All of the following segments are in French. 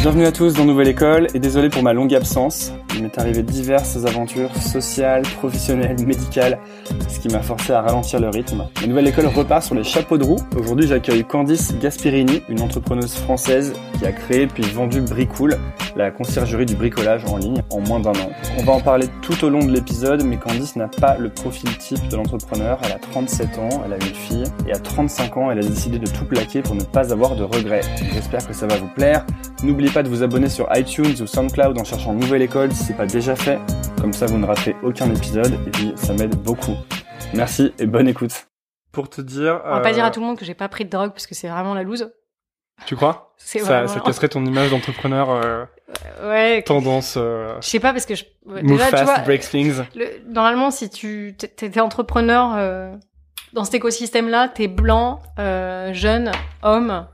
Bienvenue à tous dans Nouvelle École et désolé pour ma longue absence. Il m'est arrivé diverses aventures sociales, professionnelles, médicales, ce qui m'a forcé à ralentir le rythme. La Nouvelle École repart sur les chapeaux de roue. Aujourd'hui, j'accueille Candice Gasperini, une entrepreneuse française qui a créé puis vendu Bricool, la conciergerie du bricolage en ligne, en moins d'un an. On va en parler tout au long de l'épisode, mais Candice n'a pas le profil type de l'entrepreneur. Elle a 37 ans, elle a une fille, et à 35 ans, elle a décidé de tout plaquer pour ne pas avoir de regrets. J'espère que ça va vous plaire. N'oubliez pas de vous abonner sur iTunes ou SoundCloud en cherchant Nouvelle École si c'est pas déjà fait. Comme ça, vous ne raterez aucun épisode et puis ça m'aide beaucoup. Merci et bonne écoute. Pour te dire, On va pas euh, dire à tout le monde que j'ai pas pris de drogue parce que c'est vraiment la loose. tu crois? C'est ça, vraiment- ça casserait ton image d'entrepreneur euh, Ouais. tendance euh, Je sais pas parce que je. move déjà, tu fast, vois, break things. le- normalement, si tu t- t'étais entrepreneur euh, dans cet écosystème-là, t'es blanc, euh, jeune, homme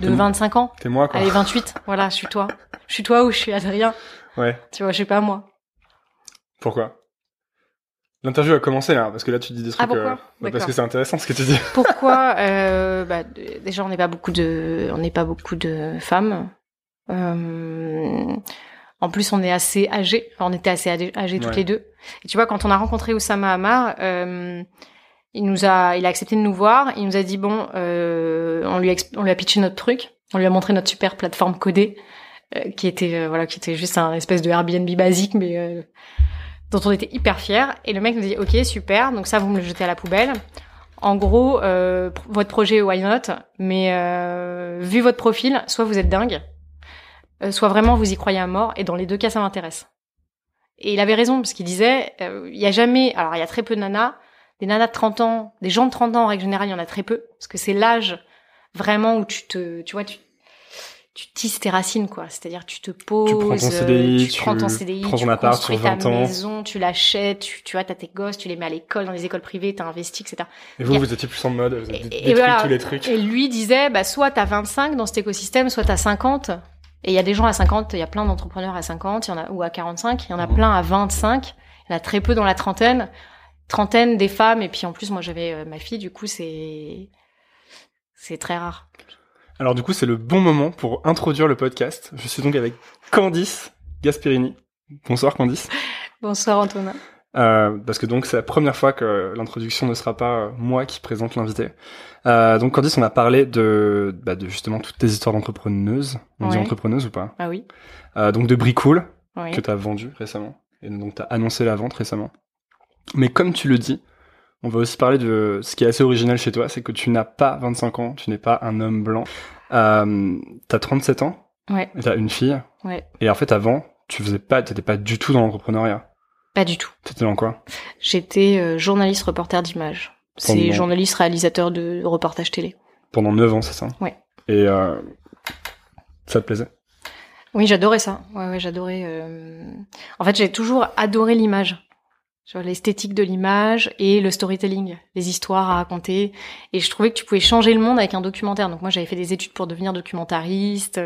de T'es- 25 ans. T'es moi quoi. Allez, 28. Voilà, je suis toi. Je suis toi ou je suis Adrien. Ouais. Tu vois, je sais pas moi. Pourquoi? L'interview a commencé là, parce que là tu dis des trucs. Ah, pourquoi? euh, bah, parce que c'est intéressant ce que tu dis. Pourquoi euh, bah, Déjà, on n'est pas beaucoup de, on n'est pas beaucoup de femmes. Euh, en plus, on est assez âgés. Enfin, on était assez âgés, toutes Ouais. les deux. Et tu vois, quand on a rencontré Oussama Hamar, euh, il nous a, il a accepté de nous voir. Il nous a dit bon, euh, on lui, a, exp- on lui a pitché notre truc. On lui a montré notre super plateforme codée, qui était, euh, voilà, qui était juste un espèce de Airbnb basique, mais euh, dont on était hyper fiers. Et le mec nous dit ok, super. Donc ça, vous me le jetez à la poubelle. En gros, euh, votre projet, why not? Mais vu votre profil, soit vous êtes dingue, soit vraiment vous y croyez à mort. Et dans les deux cas, ça m'intéresse. Et il avait raison parce qu'il disait, euh, il y a jamais, alors il y a très peu de nanas, des nanas de 30 ans, des gens de 30 ans en règle générale, il y en a très peu parce que c'est l'âge vraiment où tu te, tu vois, tu tu tisses tes racines quoi. C'est-à-dire tu te poses, prends ton euh, CDI, tu, prends ton tu CDI, prends tu appart construis sur ta 20 ans. maison, tu l'achètes, tu, tu vois, t'as tes gosses, tu les mets à l'école, dans les écoles privées, t'as investi, etc. Et vous, a- vous étiez plus en mode, vous avez Et- détruit et voilà. tous les trucs. Et lui disait, bah, soit t'as 25 dans cet écosystème, soit t'as 50. Et il y a des gens à 50, il y a plein d'entrepreneurs à 50, il y en a, ou à 45, il y en a Mhm. plein à 25, il y en a très peu dans la trentaine. Trentaine des femmes, et puis en plus, moi j'avais euh, ma fille, du coup, c'est, c'est très rare. Alors du coup, c'est le bon moment pour introduire le podcast. Je suis donc avec Candice Gasperini. Bonsoir Candice. Bonsoir Antonin. Euh, parce que donc c'est la première fois que l'introduction ne sera pas euh, moi qui présente l'invité. Euh, donc Candice, on a parlé de, bah, de justement toutes tes histoires d'entrepreneuse. On dit entrepreneuse ou pas? Ah oui. euh, Donc de Bricool que tu as vendu récemment. Et donc tu as annoncé la vente récemment. Mais comme tu le dis, on va aussi parler de ce qui est assez original chez toi, c'est que tu n'as pas 25 ans, tu n'es pas un homme blanc. Euh, t'as 37 ans, Ouais. et t'as une fille. Ouais. Et en fait, avant, tu faisais pas, t'étais pas du tout dans l'entrepreneuriat. Pas du tout. T'étais dans quoi? J'étais euh, journaliste reporter d'image. C'est journaliste réalisateur de reportage télé. Pendant 9 ans, c'est ça? Ouais. Et euh, ça te plaisait? Oui, j'adorais ça. Ouais, ouais, j'adorais. euh, En fait, j'ai toujours adoré l'image. L'esthétique de l'image et le storytelling, les histoires à raconter. Et je trouvais que tu pouvais changer le monde avec un documentaire. Donc moi, j'avais fait des études pour devenir documentariste.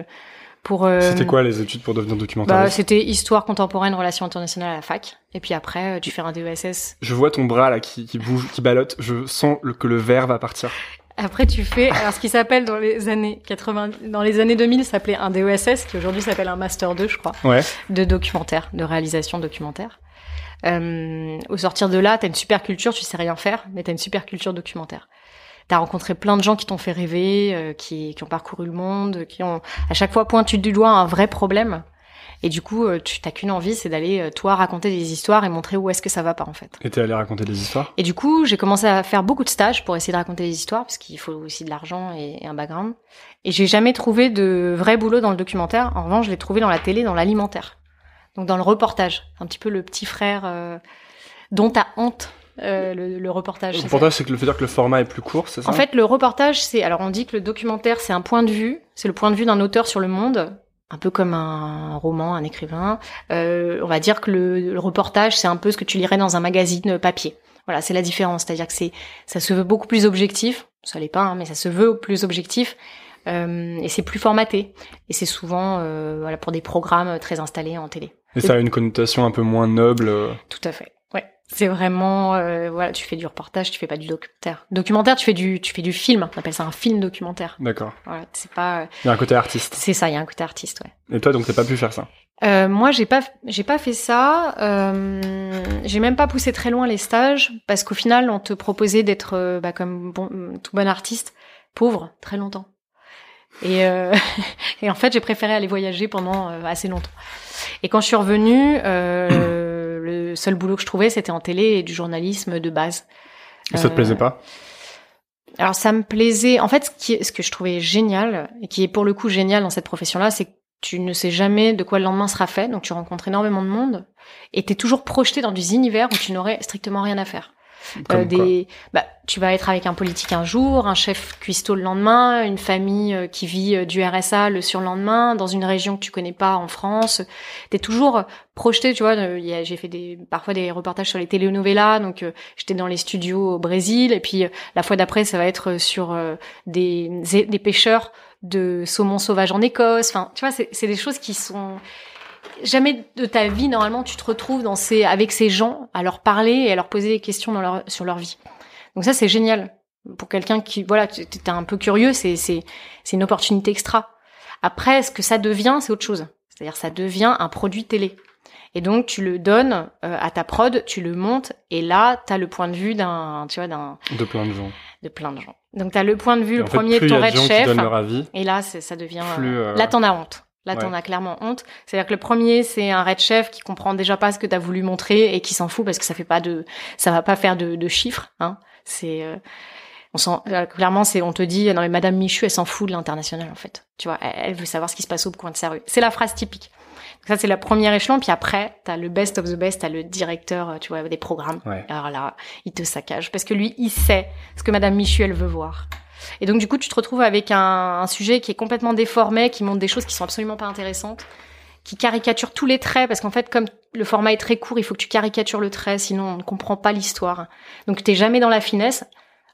Pour, euh, C'était quoi les études pour devenir bah, documentariste C'était histoire contemporaine, relations internationales à la fac. Et puis après, euh, tu fais un DESS. Je vois ton bras là qui, qui bouge, qui ballotte. Je sens le- que le verre va partir. Après, tu fais, alors ce qui s'appelle dans les années 80, dans les années 2000, ça s'appelait un DESS, qui aujourd'hui s'appelle un Master 2, je crois, Ouais. de documentaire, de réalisation documentaire. Euh, au sortir de là, t'as une super culture, tu sais rien faire, mais t'as une super culture documentaire. T'as rencontré plein de gens qui t'ont fait rêver, euh, qui, qui ont parcouru le monde, qui ont à chaque fois pointu du doigt un vrai problème. Et du coup, euh, tu t'as qu'une envie, c'est d'aller euh, toi raconter des histoires et montrer où est-ce que ça va pas en fait. Et t'es allé raconter des histoires? Et du coup, j'ai commencé à faire beaucoup de stages pour essayer de raconter des histoires, parce qu'il faut aussi de l'argent et, et un background. Et j'ai jamais trouvé de vrai boulot dans le documentaire. En revanche, je l'ai trouvé dans la télé, dans l'alimentaire. Donc dans le reportage. Un petit peu le petit frère euh, dont t'as honte, euh, le, le reportage. Le reportage, c'est que le fait dire que le format est plus court, c'est ça En fait, le reportage, c'est... Alors on dit que le documentaire, c'est un point de vue. C'est le point de vue d'un auteur sur le monde. Un peu comme un roman, un écrivain. Euh, on va dire que le, le reportage, c'est un peu ce que tu lirais dans un magazine papier. Voilà, c'est la différence. C'est-à-dire que c'est, ça se veut beaucoup plus objectif. Ça l'est pas, hein, mais ça se veut plus objectif. Euh, et c'est plus formaté. Et c'est souvent, euh, voilà, pour des programmes très installés en télé. Et ça a une connotation un peu moins noble. euh, Tout à fait. C'est vraiment, euh, voilà, tu fais du reportage, tu fais pas du documentaire. Documentaire, tu fais du, tu fais du film. On appelle ça un film documentaire. D'accord. Voilà, c'est pas, Il y a un côté artiste. c'est ça. Il y a un côté artiste, ouais. Et toi, donc, t'as pas pu faire ça? Euh, moi, j'ai pas, j'ai pas fait ça. Euh, j'ai même pas poussé très loin les stages parce qu'au final, on te proposait d'être, euh, bah, comme bon, tout bon artiste, pauvre très longtemps. Et, euh, et en fait, j'ai préféré aller voyager pendant euh, assez longtemps. Et quand je suis revenue, euh, le seul boulot que je trouvais, c'était en télé et du journalisme de base. Et ça te Euh, plaisait pas? Alors ça me plaisait. En fait, ce, qui ce que je trouvais génial et qui est pour le coup génial dans cette profession-là, c'est que tu ne sais jamais de quoi le lendemain sera fait, donc tu rencontres énormément de monde et t'es toujours projeté dans des univers où tu n'aurais strictement rien à faire. Euh, des, bah, tu vas être avec un politique un jour, un chef cuistot le lendemain, une famille euh, qui vit euh, du RSA le surlendemain, dans une région que tu connais pas en France. T'es toujours projeté, tu vois. J'ai fait des, parfois des reportages sur les telenovelas, donc euh, j'étais dans les studios au Brésil, et puis euh, la fois d'après, ça va être sur des, des pêcheurs de saumon sauvage en Écosse. Enfin, tu vois, c'est des choses qui sont jamais de ta vie normalement tu te retrouves dans ces avec ces gens à leur parler et à leur poser des questions dans leur sur leur vie. Donc ça c'est génial pour quelqu'un qui voilà tu es un peu curieux c'est c'est c'est une opportunité extra. Après ce que ça devient c'est autre chose. C'est-à-dire ça devient un produit télé. Et donc tu le donnes euh, à ta prod, tu le montes et là tu as le point de vue d'un tu vois d'un De plein de gens. de plein de gens. Donc tu as le point de vue Et le en fait, premier plus de ton il y a red de gens qui chef donnent leur avis. et là, ça devient. Plus, euh, Là, t'en as honte. Là, Ouais. t'en as clairement honte. C'est-à-dire que le premier, c'est un red chef qui comprend déjà pas ce que t'as voulu montrer et qui s'en fout parce que ça fait pas de, ça va pas faire de, de chiffres. Hein. C'est, euh, on s'en, euh, clairement, c'est, on te dit, non mais Madame Michu, elle s'en fout de l'international en fait. Tu vois, elle, elle veut savoir ce qui se passe au coin de sa rue. C'est la phrase typique. Donc ça, c'est la première échelon. Puis après, t'as le best of the best, t'as le directeur, euh, tu vois, des programmes. Ouais. Alors là, il te saccage parce que lui, il sait ce que Madame Michu, elle veut voir. Et donc du coup, tu te retrouves avec un, un sujet qui est complètement déformé, qui montre des choses qui sont absolument pas intéressantes, qui caricature tous les traits, parce qu'en fait, comme le format est très court, il faut que tu caricatures le trait, sinon on ne comprend pas l'histoire. Donc t'es jamais dans la finesse.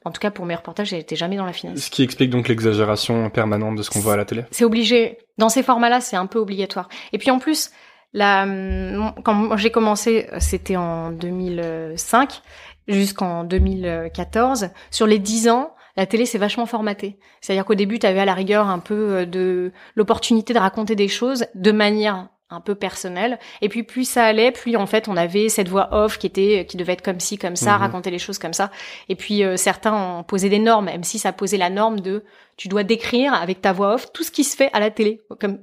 En tout cas, pour mes reportages, j'étais jamais dans la finesse. Ce qui explique donc l'exagération permanente de ce qu'on voit à la télé. C'est obligé. Dans ces formats-là, c'est un peu obligatoire. Et puis en plus, la, quand j'ai commencé, c'était en 2005 jusqu'en 2014. Sur les 10 ans, la télé s'est vachement formatée. C'est-à-dire qu'au début, tu avais à la rigueur un peu euh, de l'opportunité de raconter des choses de manière un peu personnelle. Et puis plus ça allait, plus en fait on avait cette voix off qui était qui devait être comme ci comme ça, Mhm. raconter les choses comme ça. Et puis euh, certains ont posé des normes, même si ça posait la norme de tu dois décrire avec ta voix off tout ce qui se fait à la télé, comme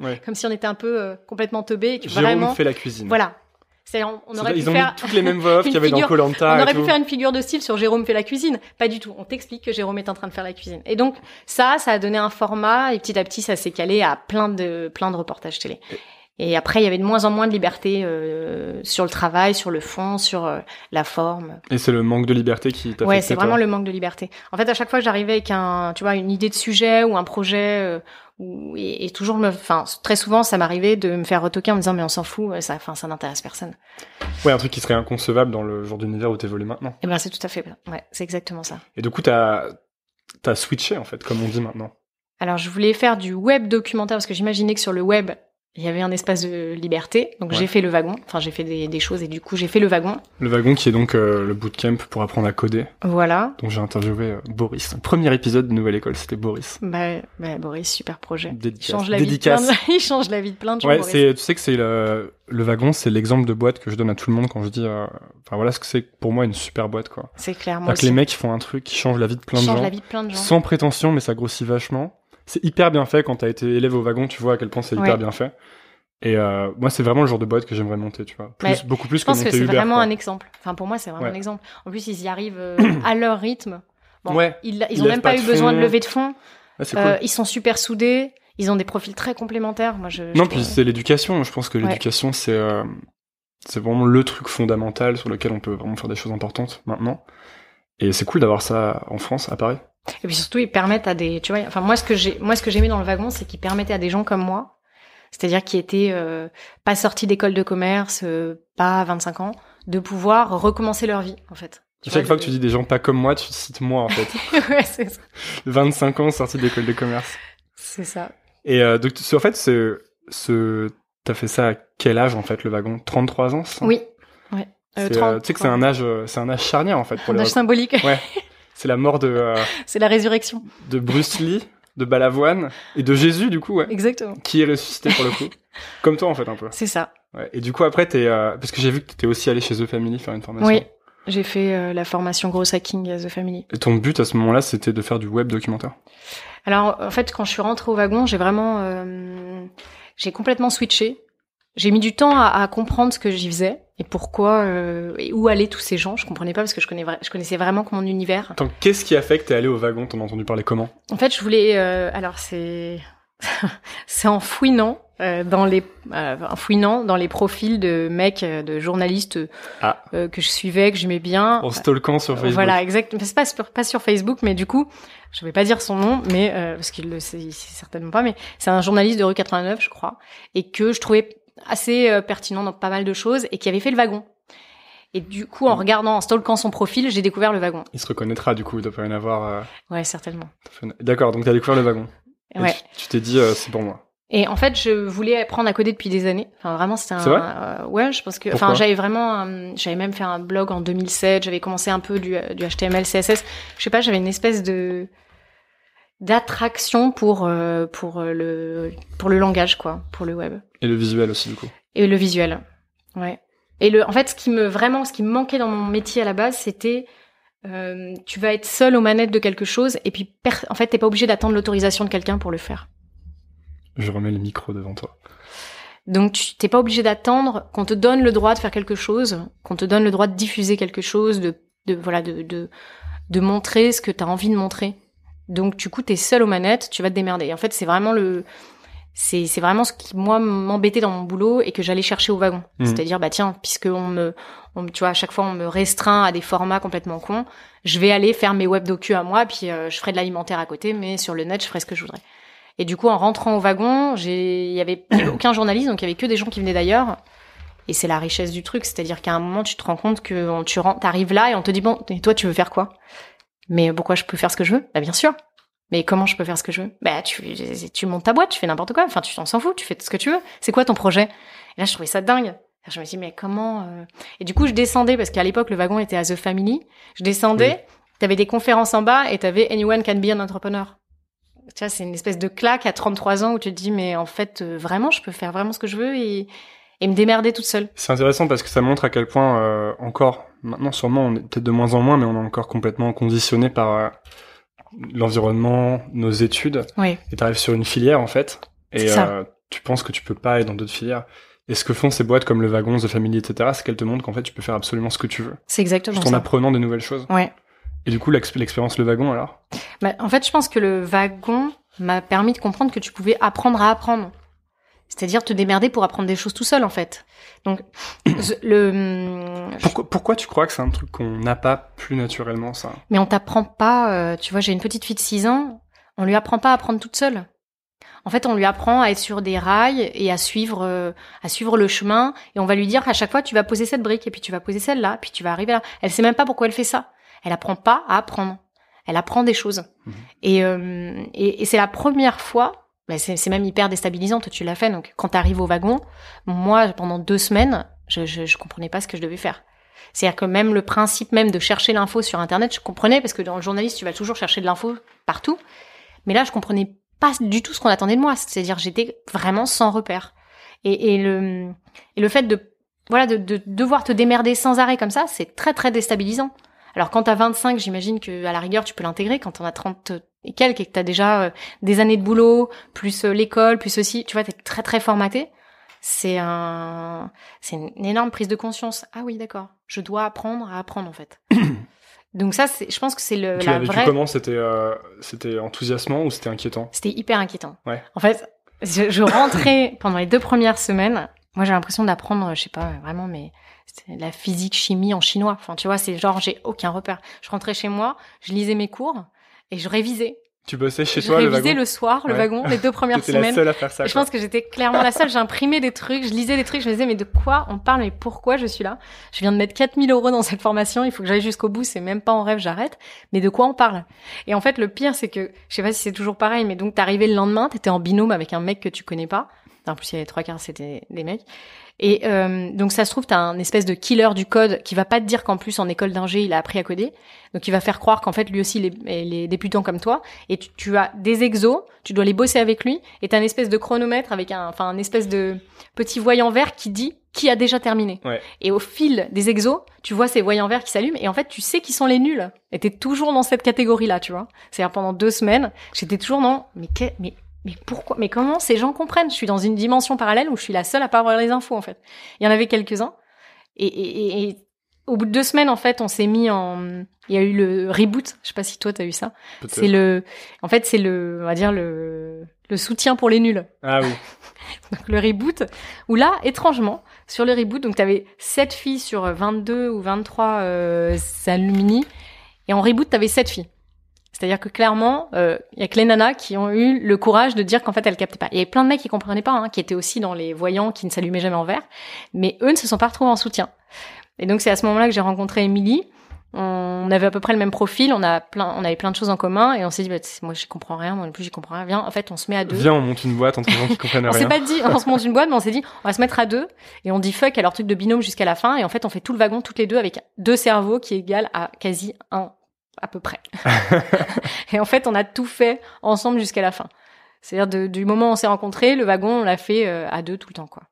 Ouais. comme si on était un peu euh, complètement teubé et que Jérôme vraiment fait la cuisine. voilà. C'est on, aurait pu Ils ont faire mis toutes les mêmes voix qu'il y avait dans figure- Colanta. on aurait pu faire une figure de style sur Jérôme fait la cuisine. Pas du tout. On t'explique que Jérôme est en train de faire la cuisine. Et donc, ça, ça a donné un format, et petit à petit, ça s'est calé à plein de, plein de reportages télé. Et après, il y avait de moins en moins de liberté euh, sur le travail, sur le fond, sur euh, la forme. Et c'est le manque de liberté qui t'a Ouais, fait c'est vraiment le manque de liberté. En fait, à chaque fois que j'arrivais avec un, tu vois, une idée de sujet ou un projet, euh, ou, et, et toujours me, enfin, très souvent, ça m'arrivait de me faire retoquer en me disant, mais on s'en fout, ça, enfin, ça n'intéresse personne. Ouais, un truc qui serait inconcevable dans le genre d'univers où t'évolues maintenant. Et ben, c'est tout à fait, ouais, c'est exactement ça. Et du coup, t'as t'as switché en fait, comme on dit maintenant. Alors, je voulais faire du web documentaire parce que j'imaginais que sur le web, il y avait un espace de liberté. Donc, Ouais. j'ai fait le wagon. Enfin, j'ai fait des, des choses et du coup, j'ai fait le wagon. Le wagon qui est donc euh, le bootcamp pour apprendre à coder, Voilà. dont j'ai interviewé euh, Boris. Premier épisode de Nouvelle École, c'était Boris. Bah, bah, Boris, super projet. Il Dédicace. change la Dédicace. vie de plein de... il change la vie de plein de gens. Ouais, c'est, tu sais que c'est le, le wagon, c'est l'exemple de boîte que je donne à tout le monde quand je dis, euh, enfin voilà ce que c'est pour moi une super boîte quoi. C'est clair, moi C'est-à-dire que les mecs font un truc qui change la vie de plein de gens, la vie de plein de gens. sans prétention mais ça grossit vachement. C'est hyper bien fait quand t'as été élève au wagon, tu vois à quel point c'est hyper Ouais. bien fait. Et euh, moi c'est vraiment le genre de boîte que j'aimerais monter, tu vois. Plus, Mais beaucoup plus Je pense que c'est vraiment quoi. un exemple. Enfin, pour moi, c'est vraiment Ouais. un exemple. En plus, ils y arrivent euh, à leur rythme. Bon, Ouais. Ils, Ils ils ont même pas eu besoin de lever de fonds. Ouais, c'est Euh, cool. ils sont super soudés. Ils ont des profils très complémentaires. Moi, je. Non, je- puis c'est l'éducation. Je pense que Ouais. l'éducation c'est euh, c'est vraiment le truc fondamental sur lequel on peut vraiment faire des choses importantes maintenant. Et c'est cool d'avoir ça en France, à Paris. Et puis surtout, ils permettent à des. Tu vois, enfin, moi, ce que j'ai, moi, ce que j'aimais dans le wagon, c'est qu'ils permettaient à des gens comme moi, c'est-à-dire qui étaient euh, pas sortis d'école de commerce, euh, pas à 25 ans, de pouvoir recommencer leur vie, en fait. Tu Chaque vois, fois que tu dis des gens pas comme moi, tu cites moi en fait. ouais, c'est ça. 25 ans sorti d'école de commerce. C'est ça. Et euh, donc, en fait, c'est, ce, t'as fait ça à quel âge en fait le wagon? 33 ans Oui. Ouais. Euh, C'est, 30, euh, Tu sais que c'est un âge, euh, c'est un âge charnière en fait pour un les âge symbolique. Ouais. C'est la mort de, euh, c'est la résurrection. de Bruce Lee, de Balavoine et de Jésus du coup, ouais, Exactement. qui est ressuscité pour le coup. Comme toi en fait un peu. C'est ça. Ouais. Et du coup après t'es, euh, parce que j'ai vu que t'étais aussi allé chez The Family faire une formation. Oui. J'ai fait euh, la formation Gross Hacking à The Family. Et ton but à ce moment-là, c'était de faire du web documentaire. Alors, en fait, quand je suis rentrée au wagon, j'ai vraiment, euh, j'ai complètement switché. J'ai mis du temps à, à comprendre ce que j'y faisais et pourquoi euh, et où allaient tous ces gens? Je comprenais pas parce que je, connais, vra- je connaissais vraiment que mon univers. Attends, qu'est-ce qui a fait que t'es allé au wagon? T'en as entendu parler comment? En fait, je voulais. euh, alors, c'est c'est en fouinant euh, dans les euh, en fouinant dans les profils de mecs, euh, de journalistes Ah. euh, que je suivais, que j'aimais bien. En stalkant sur Facebook. Voilà, exact. C'est pas, sur- pas sur Facebook, mais du coup, je vais pas dire son nom, mais euh, parce qu'il le sait, il sait certainement pas, mais c'est un journaliste de rue 89, je crois, et que je trouvais assez euh, pertinent dans pas mal de choses, et qui avait fait le wagon. Et du coup, en Mhm. regardant, en stalkant son profil, j'ai découvert le wagon. Il se reconnaîtra du coup, il doit pas y en avoir. euh, Ouais, certainement. D'accord, donc t'as découvert le wagon. Et Ouais. tu- tu t'es dit, euh, c'est pour moi. Et en fait, je voulais apprendre à coder depuis des années. Enfin, vraiment, c'était un. Vrai euh, ouais, je pense que. Pourquoi Enfin, j'avais vraiment. j'avais même fait un blog en 2007. J'avais commencé un peu du, du HTML, CSS. Je sais pas, j'avais une espèce de d'attraction pour euh, pour euh, le pour le langage quoi, pour le web Et le visuel aussi du coup. et le visuel. Ouais. Et le, en fait, ce qui me vraiment, ce qui me manquait dans mon métier à la base, c'était euh, tu vas être seul aux manettes de quelque chose et puis en fait, t'es pas obligé d'attendre l'autorisation de quelqu'un pour le faire. Je remets le micro devant toi. Donc tu t'es pas obligé d'attendre qu'on te donne le droit de faire quelque chose, qu'on te donne le droit de diffuser quelque chose, de, de voilà, de, de, de montrer ce que tu as envie de montrer. Donc du coup, t'es seul aux manettes, tu vas te démerder. Et en fait, c'est vraiment le, c'est c'est vraiment ce qui moi m'embêtait dans mon boulot et que j'allais chercher au wagon. Mhm. C'est-à-dire bah tiens, puisque on me, on, tu vois, à chaque fois on me restreint à des formats complètement cons, je vais aller faire mes web docu à moi, puis euh, je ferai de l'alimentaire à côté, mais sur le net, je ferai ce que je voudrais. Et du coup, en rentrant au wagon, j'ai, il y avait aucun journaliste, donc il y avait que des gens qui venaient d'ailleurs. Et c'est la richesse du truc, c'est-à-dire qu'à un moment, tu te rends compte que on- tu t'arrives là et on te dit bon, et toi, tu veux faire quoi? Mais pourquoi je peux faire ce que je veux? Bah bien sûr. Mais comment je peux faire ce que je veux? Bah tu, tu montes ta boîte, tu fais n'importe quoi. Enfin, tu t'en s'en fous, tu fais ce que tu veux. C'est quoi ton projet? Et là, je trouvais ça dingue. Je me suis dit mais comment euh? Et du coup, je descendais parce qu'à l'époque, le wagon était à The Family. Je descendais. T'avais des conférences en bas et t'avais Anyone can be an entrepreneur. Tu vois, c'est une espèce de claque à 33 ans où tu te dis, mais en fait, euh, vraiment, je peux faire vraiment ce que je veux et, et me démerder toute seule. C'est intéressant parce que ça montre à quel point euh, encore, maintenant sûrement, on est peut-être de moins en moins, mais on est encore complètement conditionné par euh, l'environnement, nos études. Oui. Et t'arrives sur une filière en fait, et euh, tu penses que tu peux pas aller dans d'autres filières. Et ce que font ces boîtes comme le wagon, The Family, etc., c'est qu'elles te montrent qu'en fait tu peux faire absolument ce que tu veux, C'est exactement tout en ça. apprenant de nouvelles choses. Ouais. Et du coup, l'ex- l'expérience le wagon alors? Bah, en fait, je pense que le wagon m'a permis de comprendre que tu pouvais apprendre à apprendre. C'est-à-dire te démerder pour apprendre des choses tout seul, en fait. Donc, le. Pourquoi, pourquoi tu crois que c'est un truc qu'on n'a pas plus naturellement, ça? Mais on t'apprend pas. euh, tu vois, j'ai une petite fille de 6 ans. On lui apprend pas à apprendre toute seule. En fait, on lui apprend à être sur des rails et à suivre, euh, à suivre le chemin. Et on va lui dire à chaque fois, tu vas poser cette brique et puis tu vas poser celle-là, puis tu vas arriver là. Elle sait même pas pourquoi elle fait ça. Elle apprend pas à apprendre. Elle apprend des choses. Mhm. Et, euh, et, et c'est la première fois. C'est même hyper déstabilisant. Toi, tu l'as fait. Donc, quand tu arrives au wagon, moi, pendant deux semaines, je, je, je comprenais pas ce que je devais faire. C'est-à-dire que même le principe même de chercher l'info sur Internet, je comprenais parce que dans le journaliste, tu vas toujours chercher de l'info partout. Mais là, je comprenais pas du tout ce qu'on attendait de moi. C'est-à-dire, j'étais vraiment sans repère. Et, et le et le fait de voilà de devoir te démerder sans arrêt comme ça, c'est très très déstabilisant. Alors quand t'as 25, j'imagine que à la rigueur tu peux l'intégrer. Quand t'en as 30 et quelques et que t'as déjà euh, des années de boulot, plus euh, l'école, plus aussi, tu vois, t'es très très formaté. C'est un, c'est une énorme prise de conscience. Ah oui, d'accord. Je dois apprendre à apprendre en fait. Donc ça, c'est, je pense que c'est le Tu la vécu vraie. comment? C'était euh, c'était enthousiasmant ou c'était inquiétant? C'était hyper inquiétant. Ouais. En fait, je, je rentrais pendant les deux premières semaines. Moi, j'ai l'impression d'apprendre, je sais pas, vraiment, mais la physique, chimie en chinois. Enfin, tu vois, c'est genre, j'ai aucun repère. Je rentrais chez moi, je lisais mes cours et je révisais. Tu bossais chez je toi le révisais wagon le soir, le Ouais. wagon, les deux premières T'étais la semaines. seule à faire ça. Et je pense que j'étais clairement la seule. J'imprimais des trucs, je lisais des trucs, je me disais, mais de quoi on parle, mais pourquoi je suis là? Je viens de mettre 4000 euros dans cette formation, il faut que j'aille jusqu'au bout, c'est même pas en rêve, j'arrête. Mais de quoi on parle? Et en fait, le pire, c'est que, je sais pas si c'est toujours pareil, mais donc t'arrivais le lendemain, t'étais en binôme avec un mec que tu connais pas. En plus, il y avait trois quarts, c'était des mecs. Et euh, donc ça se trouve, t'as un espèce de killer du code qui va pas te dire qu'en plus en école d'ingé, il a appris à coder. Donc il va faire croire qu'en fait lui aussi il est, il est débutant comme toi. Et tu, tu as des exos, tu dois les bosser avec lui. Et t'as un espèce de chronomètre avec un, enfin un espèce de petit voyant vert qui dit qui a déjà terminé. Ouais. Et au fil des exos, tu vois ces voyants verts qui s'allument. Et en fait, tu sais qui sont les nuls. Et t'es toujours dans cette catégorie-là, tu vois. C'est-à-dire pendant deux semaines, j'étais toujours dans mais que- mais mais pourquoi Mais comment ces gens comprennent? Je suis dans une dimension parallèle où je suis la seule à pas avoir les infos en fait. Il y en avait quelques-uns. Et, et, et, au bout de deux semaines, en fait, on s'est mis en. Il y a eu le reboot. Je sais pas si toi t'as eu ça. C'est le. En fait, c'est le. On va dire le. Le soutien pour les nuls. Ah oui. Donc le reboot. Où là, étrangement, sur le reboot, donc t'avais 7 filles sur 22 ou 23 euh, alumni. Et en reboot, t'avais 7 filles. C'est-à-dire que clairement, euh, il y a que les nanas qui ont eu le courage de dire qu'en fait elles captaient pas. Il y avait plein de mecs qui comprenaient pas, hein, qui étaient aussi dans les voyants, qui ne s'allumaient jamais en vert, mais eux ne se sont pas retrouvés en soutien. Et donc c'est à ce moment-là que j'ai rencontré Émilie. On avait à peu près le même profil, on a plein, on avait plein de choses en commun, et on s'est dit, bah, moi j'y comprends rien, moi non plus j'y comprends rien. Viens, en fait, on se met à deux. Viens, on monte une boîte entre gens qui comprennent On s'est rien. pas dit, on se monte une boîte, mais on s'est dit, on va se mettre à deux et on dit fuck à leur truc de binôme jusqu'à la fin. Et en fait, on fait tout le wagon toutes les deux avec deux cerveaux qui égalent à quasi un à peu près. et en fait, on a tout fait ensemble jusqu'à la fin. C'est-à-dire du moment où on s'est rencontrés, le wagon, on l'a fait euh, à deux tout le temps, quoi.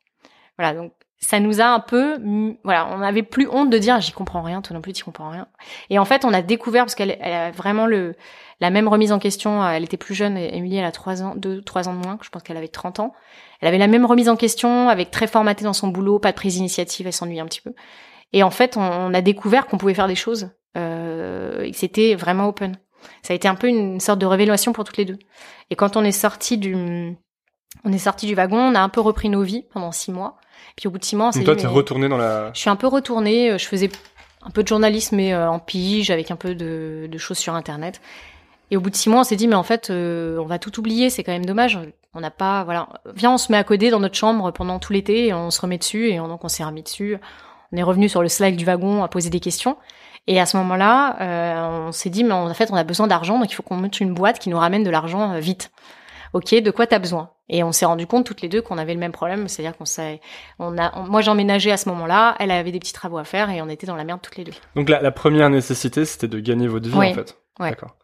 Voilà, donc ça nous a un peu, voilà, on n'avait plus honte de dire j'y comprends rien, toi non plus tu comprends rien. Et en fait, on a découvert parce qu'elle elle a vraiment le la même remise en question. euh, Elle était plus jeune, Émilie, elle a trois ans, deux, trois ans de moins. Je pense qu'elle avait 30 ans. Elle avait la même remise en question, avec très formatée dans son boulot, pas de prise d'initiative, elle s'ennuyait un petit peu. Et en fait, on a découvert qu'on pouvait faire des choses euh, c'était vraiment open. Ça a été un peu une sorte de révélation pour toutes les deux. Et quand on est sorti du, on est sorti du wagon, on a un peu repris nos vies pendant six mois. Puis au bout de six mois, on s'est toi, t'es retourné dans la. je suis un peu retournée. euh, Je faisais un peu de journalisme, mais euh, en pige, avec un peu de, de choses sur Internet. Et au bout de six mois, on s'est dit, mais en fait, euh, on va tout oublier. C'est quand même dommage. On n'a pas, voilà. Viens, on se met à coder dans notre chambre pendant tout l'été et on se remet dessus. Et on- donc, on s'est remis dessus. On est revenu sur le Slack du wagon à poser des questions. Et à ce moment-là, euh, on s'est dit, mais en fait, on a besoin d'argent, donc il faut qu'on mette une boîte qui nous ramène de l'argent euh, vite. Ok, de quoi t'as besoin? Et on s'est rendu compte toutes les deux qu'on avait le même problème, c'est-à-dire qu'on savait, on a, on- moi j'emménageais à ce moment-là, elle avait des petits travaux à faire et on était dans la merde toutes les deux. Donc la, la première nécessité, c'était de gagner votre vie Oui. en fait. Ouais. D'accord.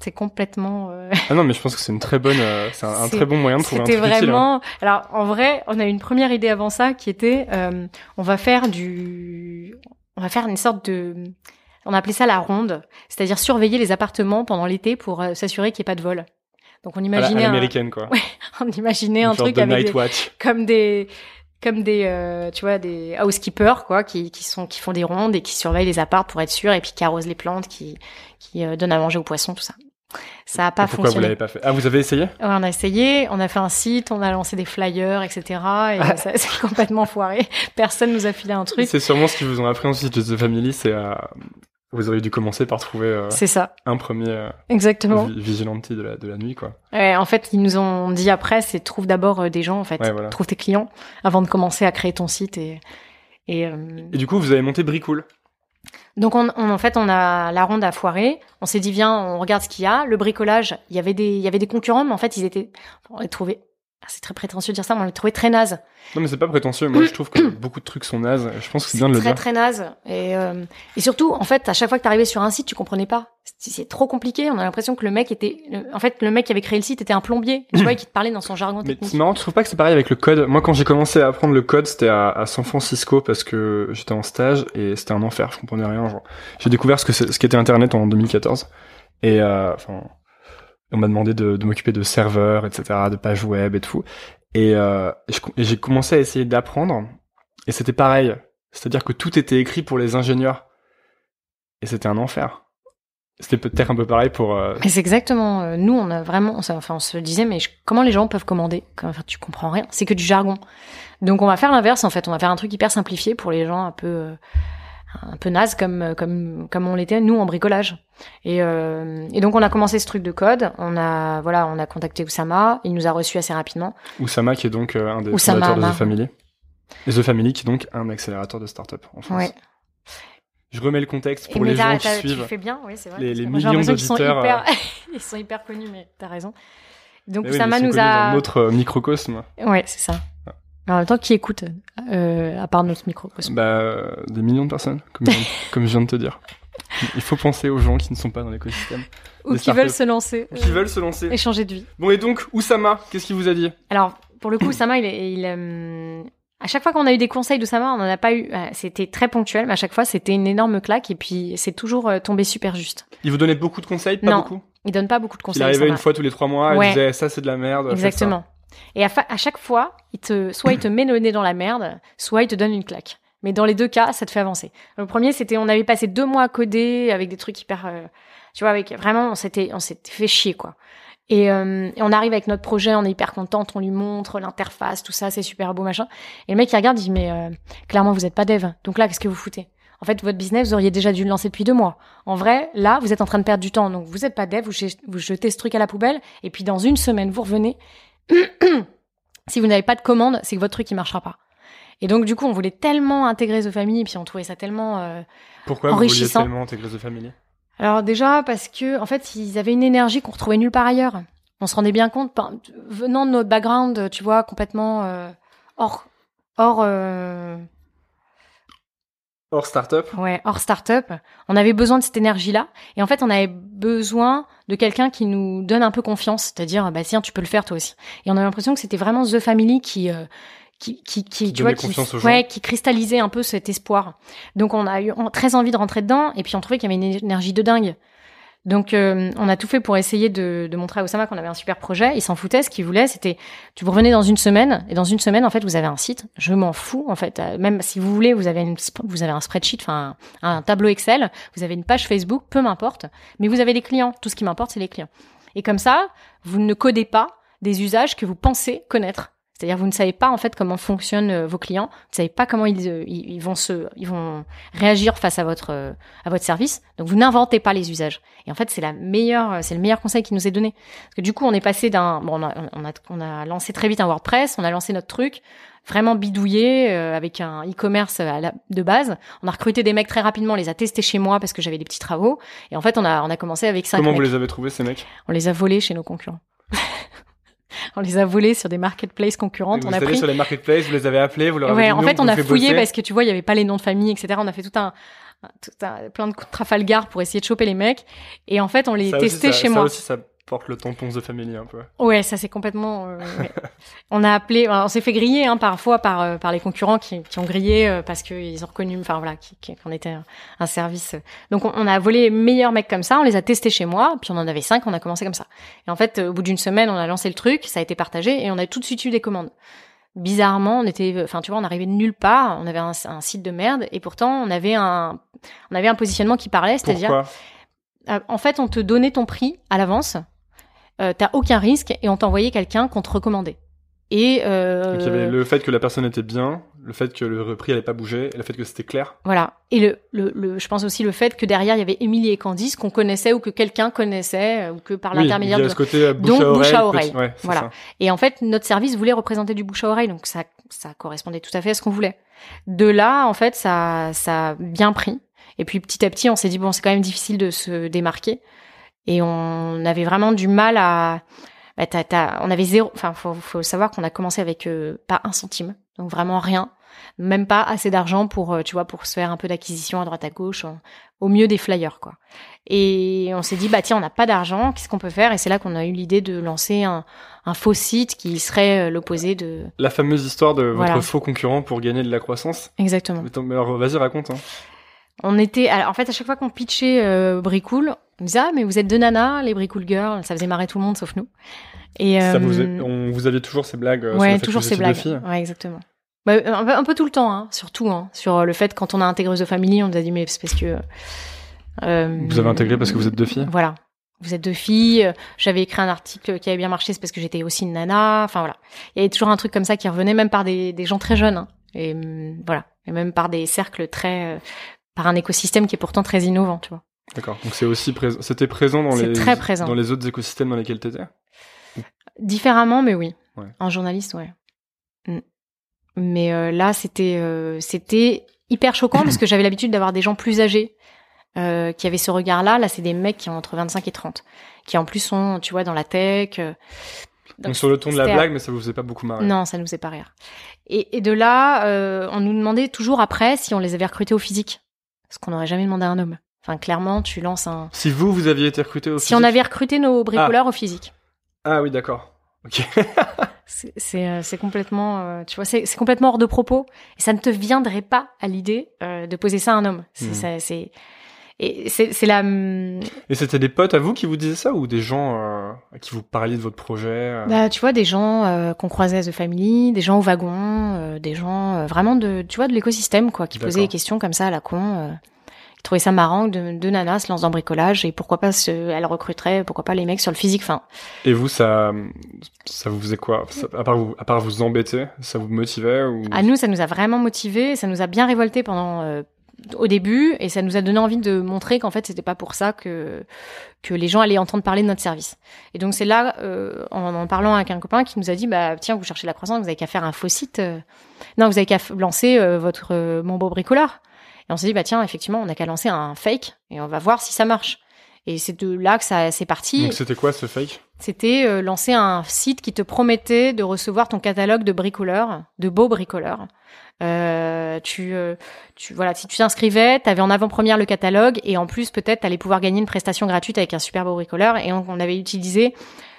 C'est complètement. euh, Ah non, mais je pense que c'est une très bonne, euh, c'est un, très bon moyen de trouver un C'était truc utile, hein. vraiment. Alors en vrai, on a eu une première idée avant ça qui était, euh, on va faire du, on va faire une sorte de, on appelait ça la ronde, c'est-à-dire surveiller les appartements pendant l'été pour euh, s'assurer qu'il n'y ait pas de vol. Donc on imaginait, un, l'américaine quoi. Ouais, on imaginait Une un truc avec des- comme des comme des euh, tu vois des housekeepers quoi qui qui sont qui font des rondes et qui surveillent les apparts pour être sûrs et puis qui arrosent les plantes qui qui euh, donnent à manger aux poissons tout ça Ça a pas Et Pourquoi vous fonctionné. l'avez pas fait? Ah, vous avez essayé? Ouais, on a essayé, on a fait un site, on a lancé des flyers, etc. Et ça c'est complètement foiré. Personne nous a filé un truc. C'est sûrement ce qu'ils vous ont appris ensuite de The Family, c'est euh, vous auriez dû commencer par trouver euh, C'est ça, un premier euh, exactement. vigilante de la, de la nuit, quoi. Ouais, en fait, ils nous ont dit après, c'est trouve d'abord euh, des gens, en fait, Ouais, voilà. trouve tes clients avant de commencer à créer ton site et et euh, Et du coup, vous avez monté Bricool. Donc on, en fait on a la ronde à foirer. On s'est dit viens, on regarde ce qu'il y a. Le bricolage, il y avait des il y avait des concurrents, mais en fait ils étaient on les trouvait c'est très prétentieux de dire ça, mais on les trouvait très nazes. Non, mais c'est pas prétentieux. Moi, je trouve que beaucoup de trucs sont nazes. Je pense que c'est bien de le très dire. très naze et euh, et surtout en fait à chaque fois que t'arrivais sur un site tu comprenais pas c'est trop compliqué on a l'impression que le mec était en fait le mec qui avait créé le site était un plombier tu vois et qui te parlait dans son jargon Mais technique c'est marrant, tu trouves pas que c'est pareil avec le code? Moi, quand j'ai commencé à apprendre le code, c'était à, à San Francisco parce que j'étais en stage et c'était un enfer. Je comprenais rien. Genre, j'ai découvert ce que ce qu'était Internet en 2014 et euh, enfin, on m'a demandé de, m'occuper de serveurs, etc., de pages web et tout. Et, euh, et j'ai commencé à essayer d'apprendre et c'était pareil. C'est-à-dire que tout était écrit pour les ingénieurs et c'était un enfer. C'était peut-être un peu pareil pour. euh, c'est exactement euh, nous on a vraiment enfin on se disait mais comment les gens peuvent commander? Enfin tu comprends rien c'est que du jargon donc on va faire l'inverse en fait on va faire un truc hyper simplifié pour les gens un peu euh, un peu naze comme euh, comme comme on l'était nous en bricolage et et, et donc on a commencé ce truc de code on a voilà on a contacté Oussama il nous a reçus assez rapidement Oussama qui est donc euh, un des Oussama fondateurs de The. Family. Et The Family qui est donc un accélérateur de start-up en France. ouais Je remets le contexte pour Et les gens qui t'as- Tu suivent. fais bien, oui, c'est vrai. Les- les millions d'auditeurs, hyper- ils sont hyper connus, mais t'as raison. Donc Mais oui, Oussama mais ils sont nous a. dans notre euh, microcosme. Ouais, c'est ça. En même temps, qui écoute euh, à part notre micro Bah, des millions de personnes, comme je, viens- comme je viens de te dire. Il faut penser aux gens qui ne sont pas dans l'écosystème, Ou qui veulent se lancer, qui euh, veulent se lancer. et changer de vie. Bon, et donc, Oussama, qu'est-ce qu'il vous a dit? Alors, pour le coup, Oussama, il, est- il, euh, à chaque fois qu'on a eu des conseils d'Oussama, on n'en a pas eu. euh, C'était très ponctuel, mais à chaque fois, c'était une énorme claque, et puis c'est toujours euh, tombé super juste. Il vous donnait beaucoup de conseils, pas Non, beaucoup? Il donne pas beaucoup de Il conseils. arrivait Oussama. une fois tous les trois mois, Ouais. il disait ça c'est de la merde. Exactement. Et à, chaque fois, soit il te met le nez dans la merde, soit il te donne une claque. Mais dans les deux cas, ça te fait avancer. Le premier, c'était, on avait passé deux mois à coder avec des trucs hyper, euh, tu vois, avec vraiment, on s'était, on s'était fait chier, quoi. Et, euh, et on arrive avec notre projet, on est hyper contente, on lui montre l'interface, tout ça, c'est super beau, machin. Et le mec, il regarde, il dit, mais euh, clairement, vous êtes pas dev. Donc là, qu'est-ce que vous foutez? En fait, votre business, vous auriez déjà dû le lancer depuis deux mois. En vrai, là, vous êtes en train de perdre du temps. Donc, vous êtes pas dev, vous, vous jetez ce truc à la poubelle, et puis dans une semaine, vous revenez. si vous n'avez pas de commande, c'est que votre truc, il marchera pas. Et donc, du coup, on voulait tellement intégrer The Family, et puis on trouvait ça tellement... euh, Pourquoi vous vouliez tellement intégrer The Family? Alors déjà parce que en fait ils avaient une énergie qu'on retrouvait nulle part ailleurs. On se rendait bien compte, ben, venant de notre background, tu vois, complètement euh, hors hors euh, Hors startup ouais hors startup, on avait besoin de cette énergie là. Et en fait on avait besoin de quelqu'un qui nous donne un peu confiance, c'est-à-dire bah tiens tu peux le faire toi aussi. Et on a l'impression que c'était vraiment The Family qui euh, qui, qui, qui, Qui tu vois, donnait qui, ouais, qui cristallisait un peu cet espoir. Donc on a eu très envie de rentrer dedans, et puis on trouvait qu'il y avait une énergie de dingue. Donc euh, on a tout fait pour essayer de, de montrer à Osama qu'on avait un super projet. Il s'en foutait, ce qu'il voulait, c'était tu vous revenez dans une semaine, et dans une semaine en fait vous avez un site. Je m'en fous en fait. Euh, Même si vous voulez, vous avez une, vous avez un spreadsheet, enfin un, un tableau Excel, vous avez une page Facebook, peu m'importe. Mais vous avez des clients. Tout ce qui m'importe c'est les clients. Et comme ça, vous ne codez pas des usages que vous pensez connaître. C'est-à-dire vous ne savez pas en fait comment fonctionnent euh, vos clients, vous ne savez pas comment ils, euh, ils, ils vont se, ils vont réagir face à votre euh, à votre service. Donc vous n'inventez pas les usages. Et en fait c'est la meilleure, c'est le meilleur conseil qui nous est donné. Parce que du coup on est passé d'un, bon on a, on a on a lancé très vite un WordPress, on a lancé notre truc vraiment bidouillé euh, avec un e-commerce de base. On a recruté des mecs très rapidement, on les a testés chez moi parce que j'avais des petits travaux. Et en fait on a on a commencé avec cinq Comment mecs. vous les avez trouvés ces mecs? On les a volés chez nos concurrents. On les a volés sur des marketplaces concurrentes. Vous on a pris. sur les marketplaces, vous les avez appelés, vous leur avez Ouais, dit en non, fait, on a fouillé bosser. parce que tu vois, il y avait pas les noms de famille, etc. On a fait tout un, tout un plein de Trafalgar pour essayer de choper les mecs. Et en fait, on les Ça aussi, testait ça- chez ça moi. aussi, porte le tampon The Family un peu. Ouais, ça c'est complètement. euh, ouais. on a appelé, on s'est fait griller hein, parfois par euh, par les concurrents qui, qui ont grillé euh, parce qu'ils ont reconnu, enfin voilà, qu'on était un, un service. Donc on, on a volé meilleurs mecs comme ça, on les a testés chez moi, puis on en avait cinq, on a commencé comme ça. Et en fait, au bout d'une semaine, on a lancé le truc, ça a été partagé et on a tout de suite eu des commandes. Bizarrement, on était, enfin tu vois, on arrivait de nulle part, on avait un, un site de merde et pourtant on avait un, on avait un positionnement qui parlait, c'est-à-dire en fait, on te donnait ton prix à l'avance. Euh, T'as aucun risque et on t'envoyait quelqu'un qu'on te recommandait. Et euh, Donc il y avait le fait que la personne était bien, le fait que le prix allait pas bouger, et le fait que c'était clair. Voilà. Et le, le, le, je pense aussi le fait que derrière il y avait Émilie et Candice qu'on connaissait ou que quelqu'un connaissait ou que par Oui, l'intermédiaire de ce côté euh, bouche donc à oreille. bouche à petit- oreille. ouais, Voilà. ça. Et en fait, notre service voulait représenter du bouche à oreille, donc ça, ça correspondait tout à fait à ce qu'on voulait. De là, en fait, ça, ça a bien pris. Et puis petit à petit, on s'est dit bon, c'est quand même difficile de se démarquer. Et on avait vraiment du mal à. Bah, t'as- t'as- on avait zéro. Enfin, faut, faut savoir qu'on a commencé avec euh, pas un centime, donc vraiment rien, même pas assez d'argent pour, euh, tu vois, pour se faire un peu d'acquisition à droite à gauche, au mieux des flyers, quoi. Et on s'est dit bah tiens, on n'a pas d'argent, qu'est-ce qu'on peut faire? Et c'est là qu'on a eu l'idée de lancer un, un faux site qui serait euh, l'opposé de. La fameuse histoire de Voilà. votre faux concurrent pour gagner de la croissance. Exactement. Alors, vas-y, raconte. Hein. On était, alors, en fait, à chaque fois qu'on pitchait euh, Bricool, on disait ah mais vous êtes deux nanas, les Bricool Girls, ça faisait marrer tout le monde sauf nous. Et Ça euh, vous, est- on, vous aviez toujours ces blagues. euh, sur le ouais, toujours ces blagues. filles. Ouais, exactement. Bah, un, peu, un peu tout le temps, hein, surtout hein, sur le fait quand on a intégré The Family, on nous a dit mais c'est parce que euh, Vous avez intégré parce que vous êtes deux filles. Voilà. Vous êtes deux filles. euh, J'avais écrit un article qui avait bien marché, c'est parce que j'étais aussi une nana. Enfin voilà. Il y avait toujours un truc comme ça qui revenait, même par des, des gens très jeunes. hein. Et hum, voilà. Et même par des cercles très, euh, par un écosystème qui est pourtant très innovant, tu vois. D'accord. Donc c'est aussi présent. C'était présent dans les très présent. dans les autres écosystèmes dans lesquels t'étais? Différemment, mais oui. Ouais. Un journaliste, ouais. Mm. Mais euh, là, c'était euh, c'était hyper choquant parce que j'avais l'habitude d'avoir des gens plus âgés euh, qui avaient ce regard-là. Là, c'est des mecs qui ont entre 25 et 30, qui en plus sont, tu vois, dans la tech. Donc, sur le ton de la blague, mais ça vous faisait pas beaucoup marrer. Non, ça nous faisait pas rire. Et, et de là, on nous demandait toujours après si on les avait recrutés au physique, ce qu'on n'aurait jamais demandé à un homme. Enfin, clairement, tu lances un. Si vous, vous aviez été recruté au Si on avait recruté nos bricoleurs au physique. Ah oui, d'accord. Ok. C'est- C'est euh, c'est complètement, euh, tu vois, c'est complètement hors de propos. Et ça ne te viendrait pas à l'idée euh, de poser ça à un homme. C'est Mhm. Et c'est c'est la. Et c'était des potes à vous qui vous disaient ça ou des gens euh, à qui vous parliez de votre projet euh Bah, tu vois, des gens euh, qu'on croisait à The Family, des gens au wagon, euh, des gens euh, vraiment de, tu vois, de l'écosystème, quoi, qui posaient des questions comme ça à la con. Euh, ils trouvaient ça marrant de, deux nanas se lancent dans le bricolage et pourquoi pas se, elles recruteraient, pourquoi pas les mecs sur le physique. Enfin, Et vous, ça, ça vous faisait quoi? Ça- À part vous, à part vous embêter, ça vous motivait ou? À nous, ça nous a vraiment motivés, ça nous a bien révolté pendant euh, au début et ça nous a donné envie de montrer qu'en fait c'était pas pour ça que que les gens allaient entendre parler de notre service. Et donc c'est là, euh, en parlant avec un copain qui nous a dit bah tiens vous cherchez la croissance, vous avez qu'à faire un faux site, euh, non vous avez qu'à lancer euh, votre mon beau bricoleur. Et on s'est dit bah tiens effectivement on a qu'à lancer un fake et on va voir si ça marche. Et c'est de là que ça c'est parti. Donc c'était quoi ce fake? C'était euh, lancer un site qui te promettait de recevoir ton catalogue de bricoleurs, de beaux bricoleurs. Euh, tu, euh, tu, voilà, si tu t'inscrivais, tu avais en avant-première le catalogue et en plus peut-être tu allais pouvoir gagner une prestation gratuite avec un super beau bricoleur. Et on, avait utilisé,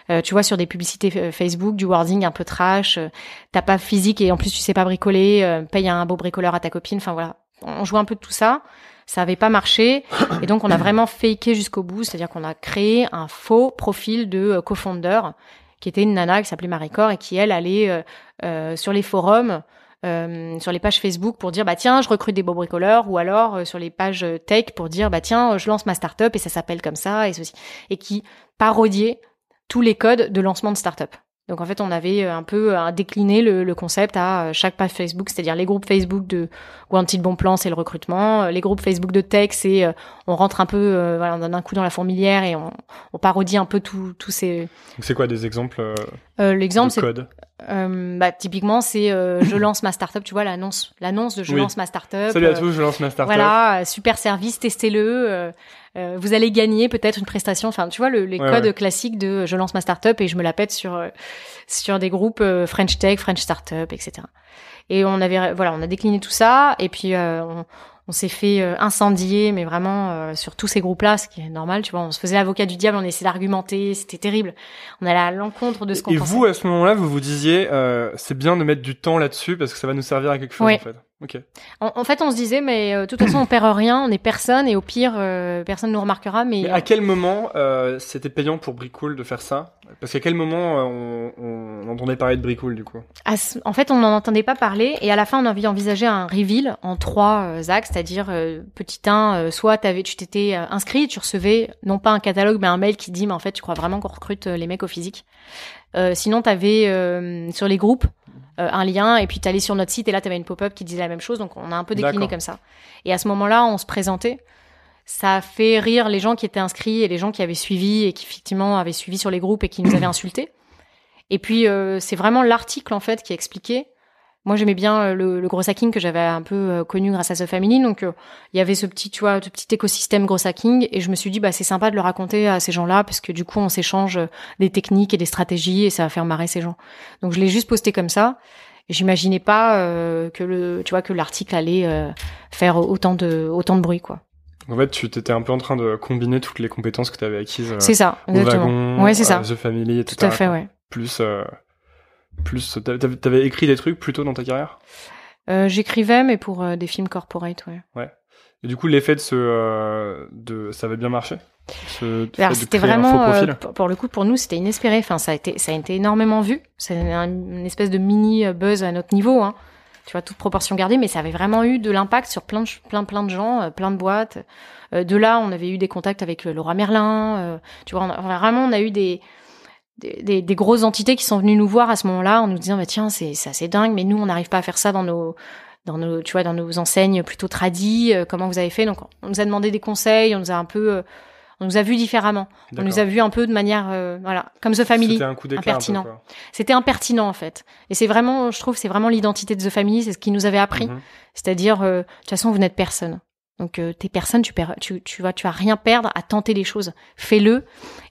euh, tu vois, sur des publicités euh, Facebook, du wording un peu trash. T'as pas physique et en plus tu sais pas bricoler. paye un beau bricoleur à ta copine. Enfin voilà, on jouait un peu de tout ça. Ça avait pas marché. Et donc on a vraiment faké jusqu'au bout, c'est-à-dire qu'on a créé un faux profil de euh, co-founder qui était une nana qui s'appelait Marie-Cor et qui elle allait euh, euh, sur les forums, euh, sur les pages Facebook pour dire bah tiens je recrute des beaux bricoleurs. Ou alors euh, sur les pages tech pour dire bah tiens je lance ma startup et ça s'appelle comme ça et ceci. Et qui parodiait tous les codes de lancement de startup. Donc en fait, on avait euh, un peu euh, décliné le, le concept à euh, chaque page Facebook, c'est-à-dire les groupes Facebook de Wanted Bon Plan, c'est le recrutement, les groupes Facebook de tech, c'est on rentre un peu, voilà, on donne un coup dans la fourmilière et on, on parodie un peu tous ces. C'est quoi des exemples euh, L'exemple, de c'est code? Euh, bah, typiquement, c'est euh, je lance ma startup, tu vois l'annonce, l'annonce de je Oui. lance ma startup. Salut à tous, je lance ma startup. Voilà, super service, testez-le. Euh, vous allez gagner peut-être une prestation. Enfin, tu vois le, les Ouais, codes ouais. classiques de je lance ma startup et je me la pète sur euh, sur des groupes euh, French Tech, French Startup, etc. Et on avait voilà, on a décliné tout ça et puis euh, on, on s'est fait incendier, mais vraiment euh, sur tous ces groupes-là, ce qui est normal. Tu vois, on se faisait l'avocat du diable, on essayait d'argumenter, c'était terrible. On allait à l'encontre de ce qu'on Et pensait. vous, à ce moment-là, vous vous disiez, euh, c'est bien de mettre du temps là-dessus parce que ça va nous servir à quelque chose Oui. en fait. Ok. En, en fait, on se disait, mais euh, de toute façon, on perd rien, on est personne, et au pire, euh, personne nous remarquera. Mais, Mais à quel moment euh, c'était payant pour Bricool de faire ça? Parce qu'à quel moment on, on entendait parler de Bricool du coup? À en fait, on n'en entendait pas parler, et à la fin, on avait envisagé un reveal en trois axes, c'est-à-dire petit 1, euh, soit t'avais, tu t'étais inscrit, tu recevais non pas un catalogue, mais un mail qui dit, mais en fait, tu crois vraiment qu'on recrute les mecs au physique? Sinon, t'avais euh, sur les groupes euh, un lien, et puis t'allais sur notre site, et là, t'avais une pop-up qui disait la même chose, donc on a un peu décliné comme ça. Et à ce moment-là, on se présentait. Ça a fait rire les gens qui étaient inscrits et les gens qui avaient suivi et qui effectivement avaient suivi sur les groupes et qui nous avaient insultés. Et puis euh, c'est vraiment l'article en fait qui expliquait. Moi j'aimais bien euh, le, le gros hacking que j'avais un peu euh, connu grâce à The Family, donc euh, il y avait ce petit tu vois ce petit écosystème gros hacking et je me suis dit bah c'est sympa de le raconter à ces gens-là parce que du coup on s'échange des techniques et des stratégies et ça va faire marrer ces gens. Donc je l'ai juste posté comme ça. Et J'imaginais pas euh, que le tu vois que l'article allait euh, faire autant de autant de bruit quoi. En fait, tu étais un peu en train de combiner toutes les compétences que tu avais acquises C'est ça, au exactement. wagon, ouais, c'est ça. The Family, etc. Tout à fait, ouais. Plus, plus, t'avais écrit des trucs plus tôt dans ta carrière? Euh, J'écrivais, mais pour euh, des films corporate, ouais. Et du coup, l'effet de ce, euh, de, ça avait bien marché? De C'était vraiment, pour pour le coup, pour nous, c'était inespéré. Enfin, ça a été, ça a été énormément vu. C'est un- une espèce de mini buzz à notre niveau, hein. Tu vois, toute proportion gardée, mais ça avait vraiment eu de l'impact sur plein de, plein, plein de gens, plein de boîtes. De là, on avait eu des contacts avec Laura Merlin. tu vois, on a vraiment, on a eu des, des, des- des grosses entités qui sont venues nous voir à ce moment-là en nous disant, bah, tiens, c'est, c'est assez dingue, mais nous, on n'arrive pas à faire ça dans nos, dans nos, tu vois, dans nos enseignes plutôt tradies. euh, comment vous avez fait? Donc, on nous a demandé des conseils, on nous a un peu, euh, on nous a vu différemment. On nous a vu un peu de manière, euh, voilà, comme The Family. C'était un coup impertinent. C'était impertinent en fait. Et c'est vraiment, je trouve, c'est vraiment l'identité de The Family, c'est ce qui nous avait appris. Mhm. C'est-à-dire, euh, de toute façon, vous n'êtes personne. Donc, euh, t'es personne, tu perds, tu, tu vas, tu vas rien perdre à tenter les choses. Fais-le.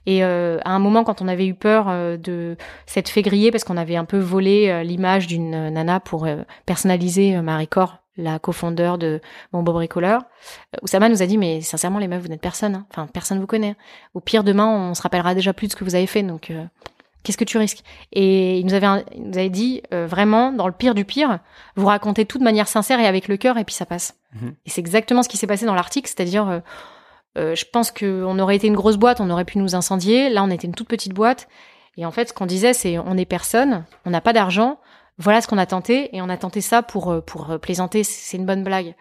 Et euh, à un moment, quand on avait eu peur euh, de s'être fait parce qu'on avait un peu volé euh, l'image d'une euh, nana pour euh, personnaliser Marie Cor, la cofondeur de Mon Beau Bricoleur, Oussama nous a dit mais sincèrement les meufs, vous n'êtes personne. hein. Enfin, personne vous connaît. Au pire, demain, on se rappellera déjà plus de ce que vous avez fait. Donc, qu'est-ce que tu risques? Et il nous avait, il nous avait dit euh, vraiment, dans le pire du pire, vous racontez tout de manière sincère et avec le cœur, et puis ça passe. Mhm. Et c'est exactement ce qui s'est passé dans l'article, c'est-à-dire, euh, euh, je pense qu'on aurait été une grosse boîte, on aurait pu nous incendier. Là, on était une toute petite boîte. Et en fait, ce qu'on disait, c'est on est personne, on n'a pas d'argent. Voilà ce qu'on a tenté, et on a tenté ça pour pour plaisanter. C'est une bonne blague.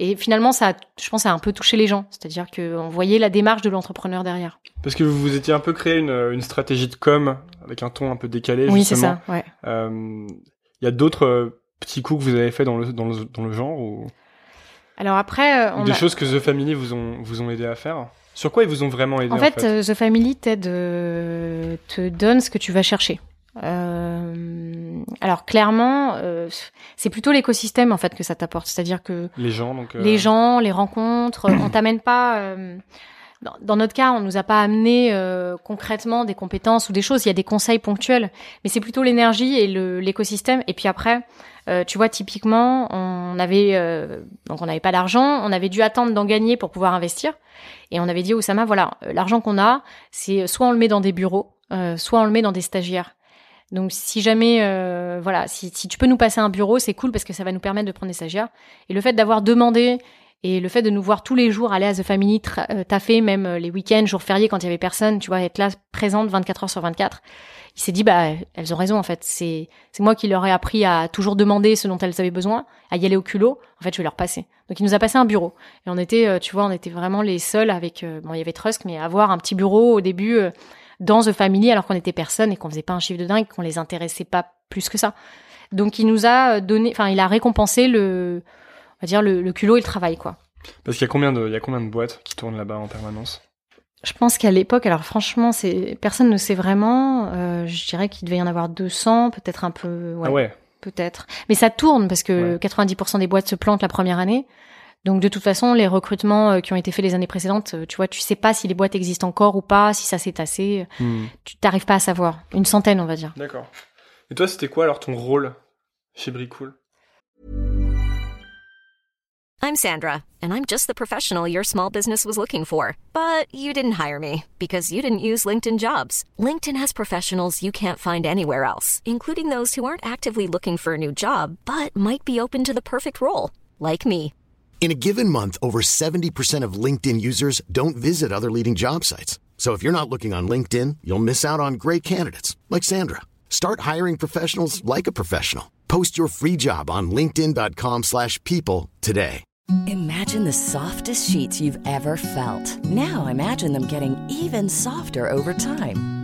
Et finalement, ça, a, je pense, ça a un peu touché les gens. C'est-à-dire qu'on voyait la démarche de l'entrepreneur derrière. Parce que vous vous étiez un peu créé une, une stratégie de com avec un ton un peu décalé. Oui, c'est ça. Ouais. Euh, Il y a d'autres euh, petits coups que vous avez fait dans le, dans le, dans le genre ou, Alors après, euh, on des a- choses que The Family vous ont, vous ont aidé à faire? Sur quoi ils vous ont vraiment aidé En en fait, The Family t'aide, te donne ce que tu vas chercher. Euh, alors clairement, euh, c'est plutôt l'écosystème en fait que ça t'apporte. C'est-à-dire que Les gens, donc. euh, les gens, les rencontres, on t'amène pas. euh, dans, dans notre cas, on nous a pas amené euh, concrètement des compétences ou des choses. Il y a des conseils ponctuels, mais c'est plutôt l'énergie et le- l'écosystème. Et puis après, euh, tu vois, typiquement, on avait euh, donc on n'avait pas d'argent, on avait dû attendre d'en gagner pour pouvoir investir. Et on avait dit Oussama, voilà, l'argent qu'on a, c'est soit on le met dans des bureaux, euh, soit on le met dans des stagiaires. Donc si jamais, euh, voilà, si, si tu peux nous passer un bureau, c'est cool parce que ça va nous permettre de prendre des stagiaires. Et le fait d'avoir demandé et le fait de nous voir tous les jours aller à The Family, euh, taffer même euh, les week-ends, jours fériés quand il y avait personne, tu vois, être là présente 24 heures sur 24, il s'est dit, bah, elles ont raison en fait. C'est c'est moi qui leur ai appris à toujours demander ce dont elles avaient besoin, à y aller au culot. En fait, je vais leur passer. Donc il nous a passé un bureau. Et on était, euh, tu vois, on était vraiment les seuls avec, bon, il y avait Trusk, mais avoir un petit bureau au début dans The Family alors qu'on était personne et qu'on faisait pas un chiffre de dingue, qu'on les intéressait pas plus que ça. Donc il nous a donné, enfin, il a récompensé le, on va dire le, le culot et le travail, quoi. Parce qu'il y a combien de, il y a combien de boîtes qui tournent là-bas en permanence? Je pense qu'à l'époque, alors franchement, c'est personne ne sait vraiment. euh, je dirais qu'il devait y en avoir 200, peut-être un peu. Ouais, Ah ouais. peut-être. Mais ça tourne parce que Ouais. 90% des boîtes se plantent la première année. Donc de toute façon, les recrutements euh, qui ont été faits les années précédentes, euh, tu vois, tu sais pas si les boîtes existent encore ou pas, si ça s'est tassé. Hmm. Tu t'arrives pas à savoir. Une centaine, on va dire. D'accord. Et toi, c'était quoi alors ton rôle chez Bricool? I'm Sandra, and I'm just the professional your small business was looking for. But you didn't hire me because you didn't use LinkedIn jobs. LinkedIn has professionals you can't find anywhere else, including those who aren't actively looking for a new job but might be open to the perfect role, like me. In a given month, over 70% of LinkedIn users don't visit other leading job sites. So if you're not looking on LinkedIn, you'll miss out on great candidates like Sandra. Start hiring professionals like a professional. Post your free job on linkedin.com/people today. Imagine the softest sheets you've ever felt. Now imagine them getting even softer over time.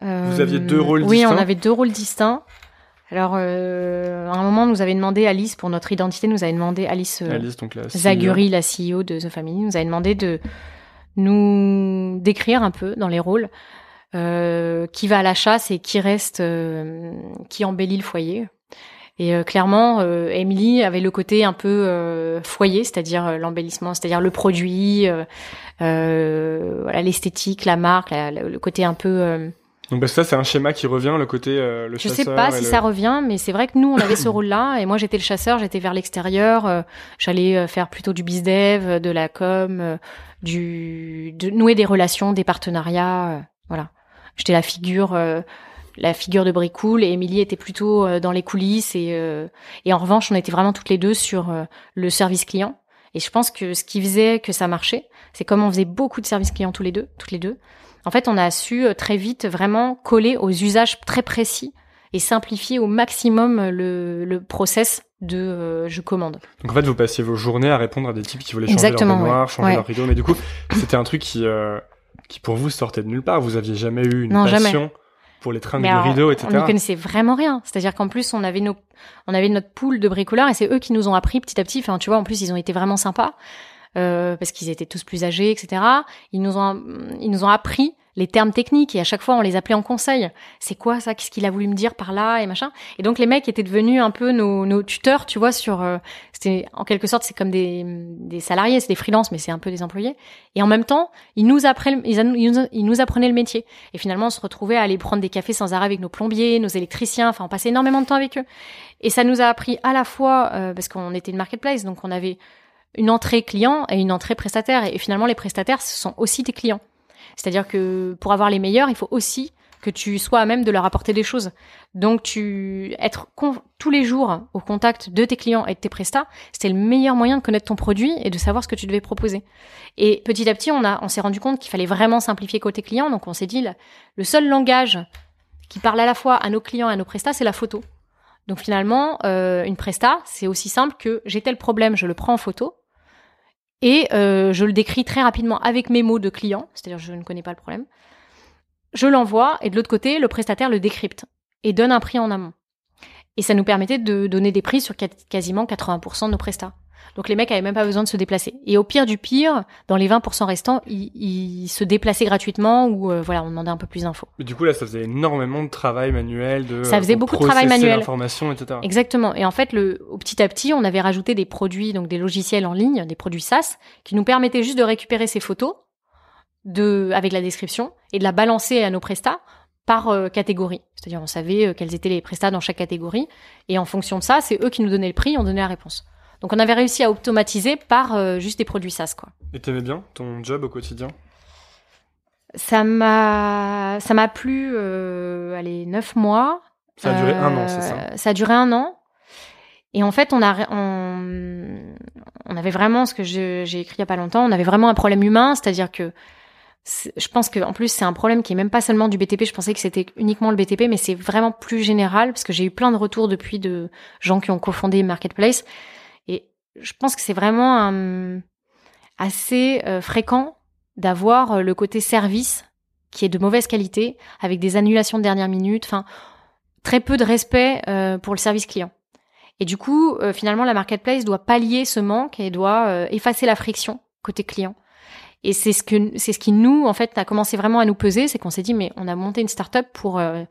Vous aviez deux rôles oui, distincts on avait deux rôles distincts. Alors, euh, à un moment, nous avait demandé Alice, pour notre identité, nous avait demandé Alice, euh, Alice, donc la CEO. Zaguri, la CEO de The Family, nous avait demandé de nous décrire un peu dans les rôles euh, qui va à la chasse et qui reste, euh, qui embellit le foyer. Et euh, clairement, euh, Emily avait le côté un peu euh, foyer, c'est-à-dire euh, l'embellissement, c'est-à-dire le produit, euh, euh, voilà, l'esthétique, la marque, la- la- le côté un peu. Donc bah, ça, c'est un schéma qui revient, le côté euh, le je chasseur. sais pas si le- ça revient, mais c'est vrai que nous, on avait ce rôle-là, et moi, j'étais le chasseur, j'étais vers l'extérieur, euh, j'allais euh, faire plutôt du bizdev, euh, de la com, euh, du, de nouer des relations, des partenariats, voilà. J'étais la figure, euh, la figure de Bricoul, et Émilie était plutôt dans les coulisses, et, euh, et en revanche, on était vraiment toutes les deux sur le service client. Et je pense que ce qui faisait que ça marchait, c'est comme on faisait beaucoup de services clients tous les deux, toutes les deux. En fait, on a su euh, très vite vraiment coller aux usages très précis et simplifier au maximum euh, le, le process de euh, je commande. Donc en fait, vous passiez vos journées à répondre à des types qui voulaient changer Exactement, leur ouais. changer Ouais. leur rideau. Mais du coup, c'était un truc qui, euh, qui pour vous sortait de nulle part. Vous aviez jamais eu une Non, jamais. passion pour les Mais de alors, rideaux, on etc. n'y connaissait vraiment rien. C'est-à-dire qu'en plus, on avait nos, on avait notre pool de bricoleurs et c'est eux qui nous ont appris petit à petit. Enfin, tu vois, en plus, ils ont été vraiment sympas euh, parce qu'ils étaient tous plus âgés, etc. Ils nous ont, ils nous ont appris les termes techniques et à chaque fois on les appelait en conseil. C'est quoi ça? Qu'est-ce qu'il a voulu me dire par là? Et machin Et donc les mecs étaient devenus un peu nos, nos tuteurs, tu vois. Sur, euh, c'était en quelque sorte c'est comme des, des salariés, c'est des freelances, mais c'est un peu des employés. Et en même temps, ils nous apprenaient, ils, ils nous apprenaient le métier. Et finalement, on se retrouvait à aller prendre des cafés sans arrêt avec nos plombiers, nos électriciens. Enfin, on passait énormément de temps avec eux. Et ça nous a appris à la fois euh, parce qu'on était une marketplace, donc on avait une entrée client et une entrée prestataire. Et, finalement, les prestataires, ce sont aussi tes clients. C'est-à-dire que pour avoir les meilleurs, il faut aussi que tu sois à même de leur apporter des choses. Donc, tu être tous les jours au contact de tes clients et de tes prestats, c'était le meilleur moyen de connaître ton produit et de savoir ce que tu devais proposer. Et petit à petit, on on s'est rendu compte qu'il fallait vraiment simplifier côté client. Donc, on s'est dit, le- le seul langage qui parle à la fois à nos clients et à nos prestats, c'est la photo. Donc finalement, euh, une presta, c'est aussi simple que j'ai tel problème, je le prends en photo et euh, je le décris très rapidement avec mes mots de client, c'est-à-dire je ne connais pas le problème. Je l'envoie et de l'autre côté, le prestataire le décrypte et donne un prix en amont. Et ça nous permettait de donner des prix sur quasiment 80% de nos prestats. Donc les mecs avaient même pas besoin de se déplacer. Et au pire du pire, dans les 20% restants, ils, ils se déplaçaient gratuitement ou euh, voilà, on demandait un peu plus d'infos. Mais du coup, là, ça faisait énormément de travail manuel, de Ça faisait euh, beaucoup de travail manuel. l'information, etc. Exactement. Et en fait, le, petit à petit, on avait rajouté des produits, donc des logiciels en ligne, des produits SaaS, qui nous permettaient juste de récupérer ces photos de, avec la description et de la balancer à nos prestats par euh, catégorie. C'est-à-dire, on savait euh, quels étaient les prestats dans chaque catégorie. Et en fonction de ça, c'est eux qui nous donnaient le prix, on donnait la réponse. Donc, on avait réussi à automatiser par euh, juste des produits SaaS, quoi. Et t'aimais bien ton job au quotidien? Ça m'a, ça m'a plu, euh, allez, neuf mois. Ça a duré Euh, un an, c'est ça? Ça a duré un an. Et en fait, on a, on, on avait vraiment ce que j'ai écrit il y a pas longtemps. On avait vraiment un problème humain, c'est-à-dire que je pense que en plus c'est un problème qui est même pas seulement du BTP. Je pensais que c'était uniquement le BTP, mais c'est vraiment plus général parce que j'ai eu plein de retours depuis de gens qui ont cofondé Marketplace. Je pense que c'est vraiment un- assez euh, fréquent d'avoir euh, le côté service qui est de mauvaise qualité, avec des annulations de dernière minute, enfin très peu de respect euh, pour le service client. Et du coup, euh, finalement, la marketplace doit pallier ce manque et doit euh, effacer la friction côté client. Et c'est ce que c'est ce qui nous en fait a commencé vraiment à nous peser, c'est qu'on s'est dit mais on a monté une startup pour euh,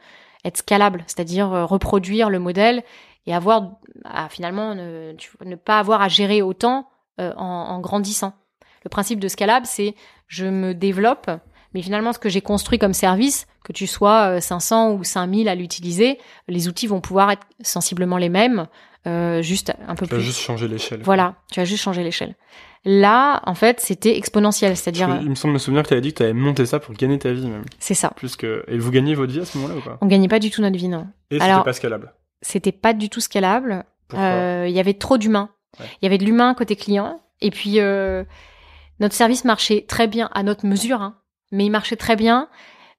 être scalable, c'est-à-dire reproduire le modèle et avoir finalement ne, pas avoir à gérer autant en, en grandissant. Le principe de scalable, c'est je me développe, mais finalement, ce que j'ai construit comme service, que tu sois 500 ou 5000 à l'utiliser, les outils vont pouvoir être sensiblement les mêmes, euh, juste un peu tu plus. Tu vas juste changer l'échelle. Voilà, tu as juste changé l'échelle. Là, en fait, c'était exponentiel, c'est-à-dire. Il me semble me souvenir que tu avais dit que tu avais monté ça pour gagner ta vie même. C'est ça. Plus que et vous gagnez votre vie à ce moment-là ou pas? On gagnait pas du tout notre vie, non. Et c'était pas scalable. C'était pas du tout scalable. Euh, il y avait trop d'humains. Il y avait de l'humain côté client, et puis euh, notre service marchait très bien à notre mesure, hein, mais il marchait très bien.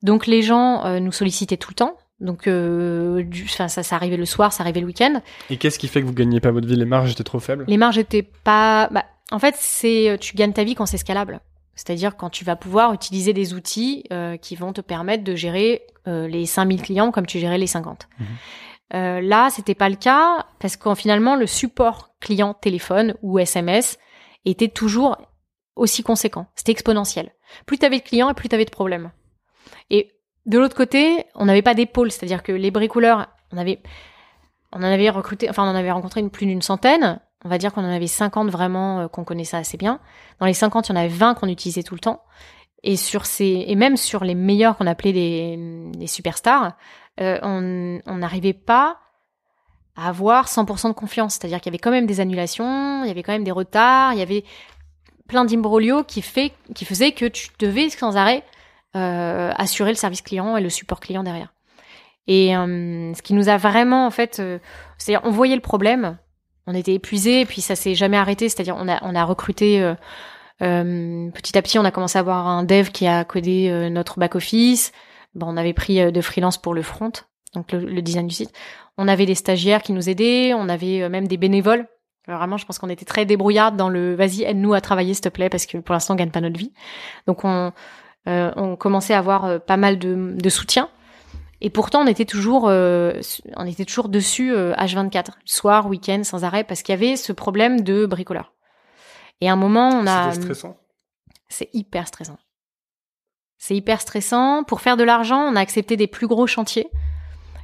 Donc les gens euh, nous sollicitaient tout le temps. Donc, euh, du, ça, ça arrivait le soir, ça arrivait le week-end. Et qu'est-ce qui fait que vous gagnez pas votre vie? Les marges étaient trop faibles? Les marges étaient pas. Bah, en fait, c'est euh, tu gagnes ta vie quand c'est scalable. C'est-à-dire quand tu vas pouvoir utiliser des outils euh, qui vont te permettre de gérer euh, les 5000 clients comme tu gérais les 50. Mmh. Euh, là, c'était pas le cas parce qu'en finalement, le support client téléphone ou SMS était toujours aussi conséquent. C'était exponentiel. Plus tu avais de clients et plus tu avais de problèmes. Et de l'autre côté, on n'avait pas d'épaule, c'est-à-dire que les bricoleurs, on avait, on en avait recruté, enfin on en avait rencontré plus d'une centaine. On va dire qu'on en avait 50 vraiment euh, qu'on connaissait assez bien. Dans les 50, il y en avait 20 qu'on utilisait tout le temps. Et sur ces, et même sur les meilleurs qu'on appelait les, superstars, euh, on n'arrivait pas à avoir 100% de confiance. C'est-à-dire qu'il y avait quand même des annulations, il y avait quand même des retards, il y avait plein d'imbroglio qui fait, qui faisait que tu devais sans arrêt assurer le service client et le support client derrière. Et euh, ce qui nous a vraiment, en fait, euh, c'est-à-dire on voyait le problème, on était épuisé, et puis ça s'est jamais arrêté. C'est-à-dire on a on a recruté petit à petit, on a commencé à avoir un dev qui a codé notre back office. Bon, on avait pris de freelance pour le front, donc le, le, design du site. On avait des stagiaires qui nous aidaient, on avait même des bénévoles. vraiment, je pense qu'on était très débrouillards dans le vas-y aide-nous à travailler s'il te plaît parce que pour l'instant on gagne pas notre vie. Donc on euh, on commençait à avoir euh, pas mal de, soutien. Et pourtant, on était toujours, euh, on était toujours dessus H24, soir, week-end, sans arrêt, parce qu'il y avait ce problème de bricoleur. Et à un moment, on a. C'est stressant. C'est hyper stressant. C'est hyper stressant. Pour faire de l'argent, on a accepté des plus gros chantiers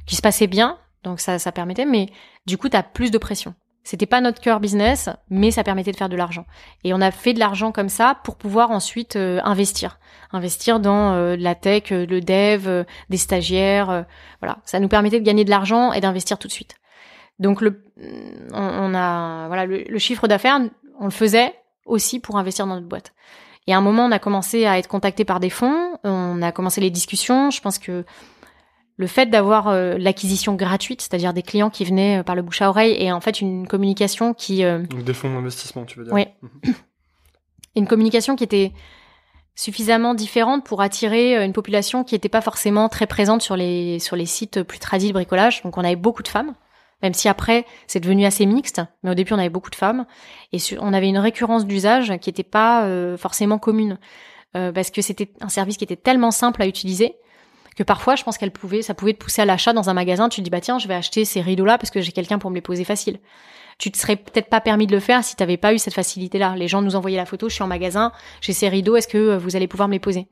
qui se passaient bien, donc ça, ça permettait, mais du coup, tu as plus de pression. C'était pas notre cœur business, mais ça permettait de faire de l'argent. Et on a fait de l'argent comme ça pour pouvoir ensuite euh, investir, investir dans euh, la tech, euh, le dev, des stagiaires, voilà. Ça nous permettait de gagner de l'argent et d'investir tout de suite. Donc le, on, a, voilà, le, chiffre d'affaires, on le faisait aussi pour investir dans notre boîte. Et à un moment, on a commencé à être contacté par des fonds, on a commencé les discussions. Je pense que le fait d'avoir euh, l'acquisition gratuite, c'est-à-dire des clients qui venaient euh, par le bouche à oreille et en fait une communication qui... Euh, Donc des fonds d'investissement, tu veux dire Oui. Mhm. une communication qui était suffisamment différente pour attirer une population qui n'était pas forcément très présente sur les, sur les sites plus tradis de bricolage. Donc on avait beaucoup de femmes, même si après c'est devenu assez mixte, mais au début on avait beaucoup de femmes. Et on avait une récurrence d'usage qui n'était pas forcément commune. parce que c'était un service qui était tellement simple à utiliser que parfois je pense qu'elle pouvait, ça pouvait te pousser à l'achat dans un magasin. Tu te dis bah tiens, je vais acheter ces rideaux-là parce que j'ai quelqu'un pour me les poser facile. Tu te serais peut-être pas permis de le faire si tu n'avais pas eu cette facilité-là. Les gens nous envoyaient la photo, je suis en magasin, j'ai ces rideaux, est-ce que euh, vous allez pouvoir me les poser?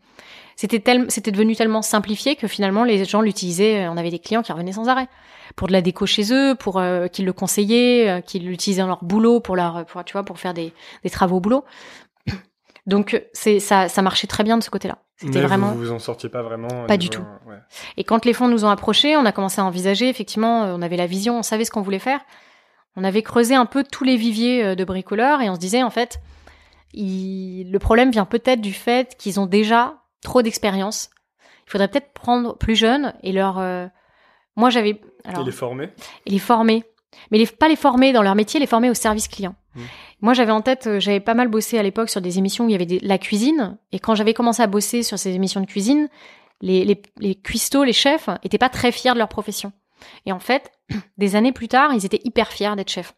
C'était tel, c'était devenu tellement simplifié que finalement les gens l'utilisaient. On avait des clients qui revenaient sans arrêt pour de la déco chez eux, pour euh, qu'ils le conseillaient, euh, qu'ils l'utilisaient dans leur boulot, pour leur, pour, tu vois, pour faire des, des travaux au boulot. Donc c'est ça, ça marchait très bien de ce côté-là. C'était vraiment. Vous vous en sortiez pas vraiment. Pas du tout. Ouais. Et quand les fonds nous ont approchés, on a commencé à envisager. Effectivement, euh, on avait la vision, on savait ce qu'on voulait faire. On avait creusé un peu tous les viviers euh, de bricoleurs et on se disait en fait, le problème vient peut-être du fait qu'ils ont déjà trop d'expérience. Il faudrait peut-être prendre plus jeunes et leur. Euh, moi, j'avais. et les former? Et les former, mais les... pas les former dans leur métier, les former au service client. Mmh. Moi, j'avais en tête, euh, j'avais pas mal bossé à l'époque sur des émissions où il y avait des, la cuisine. Et quand j'avais commencé à bosser sur ces émissions de cuisine, les, les, les cuistots, les chefs, étaient pas très fiers de leur profession. Et en fait, des années plus tard, ils étaient hyper fiers d'être chefs.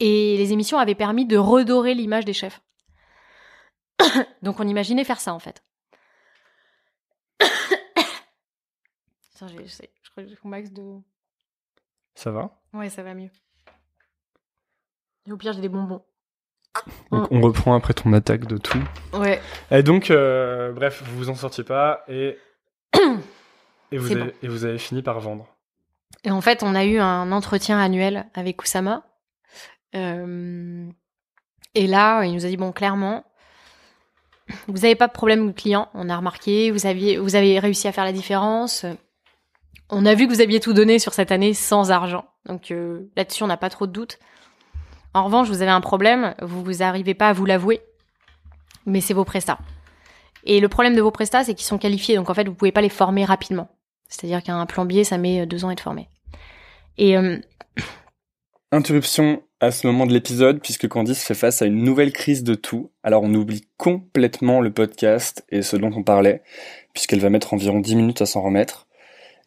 Et les émissions avaient permis de redorer l'image des chefs. Donc on imaginait faire ça en fait. Attends, je crois que j'ai max de. Ça va? Ouais, ça va mieux. Et au pire, j'ai des bonbons. Donc on reprend après ton attaque de tout. Ouais. Et donc, euh, bref, vous vous en sortiez pas et et vous avez, bon. et vous avez fini par vendre. Et en fait, on a eu un entretien annuel avec Oussama. Euh, et là, il nous a dit bon, clairement, vous n'avez pas de problème de client. On a remarqué, vous aviez, vous avez réussi à faire la différence. On a vu que vous aviez tout donné sur cette année sans argent. Donc euh, là-dessus, on n'a pas trop de doutes. En revanche, vous avez un problème. Vous vous arrivez pas à vous l'avouer, mais c'est vos prestats. Et le problème de vos prestats, c'est qu'ils sont qualifiés. Donc en fait, vous pouvez pas les former rapidement. C'est-à-dire qu'un plombier, ça met deux ans à être formé. Et euh, Interruption à ce moment de l'épisode puisque Candice fait face à une nouvelle crise de tout. Alors on oublie complètement le podcast et ce dont on parlait puisqu'elle va mettre environ 10 minutes à s'en remettre.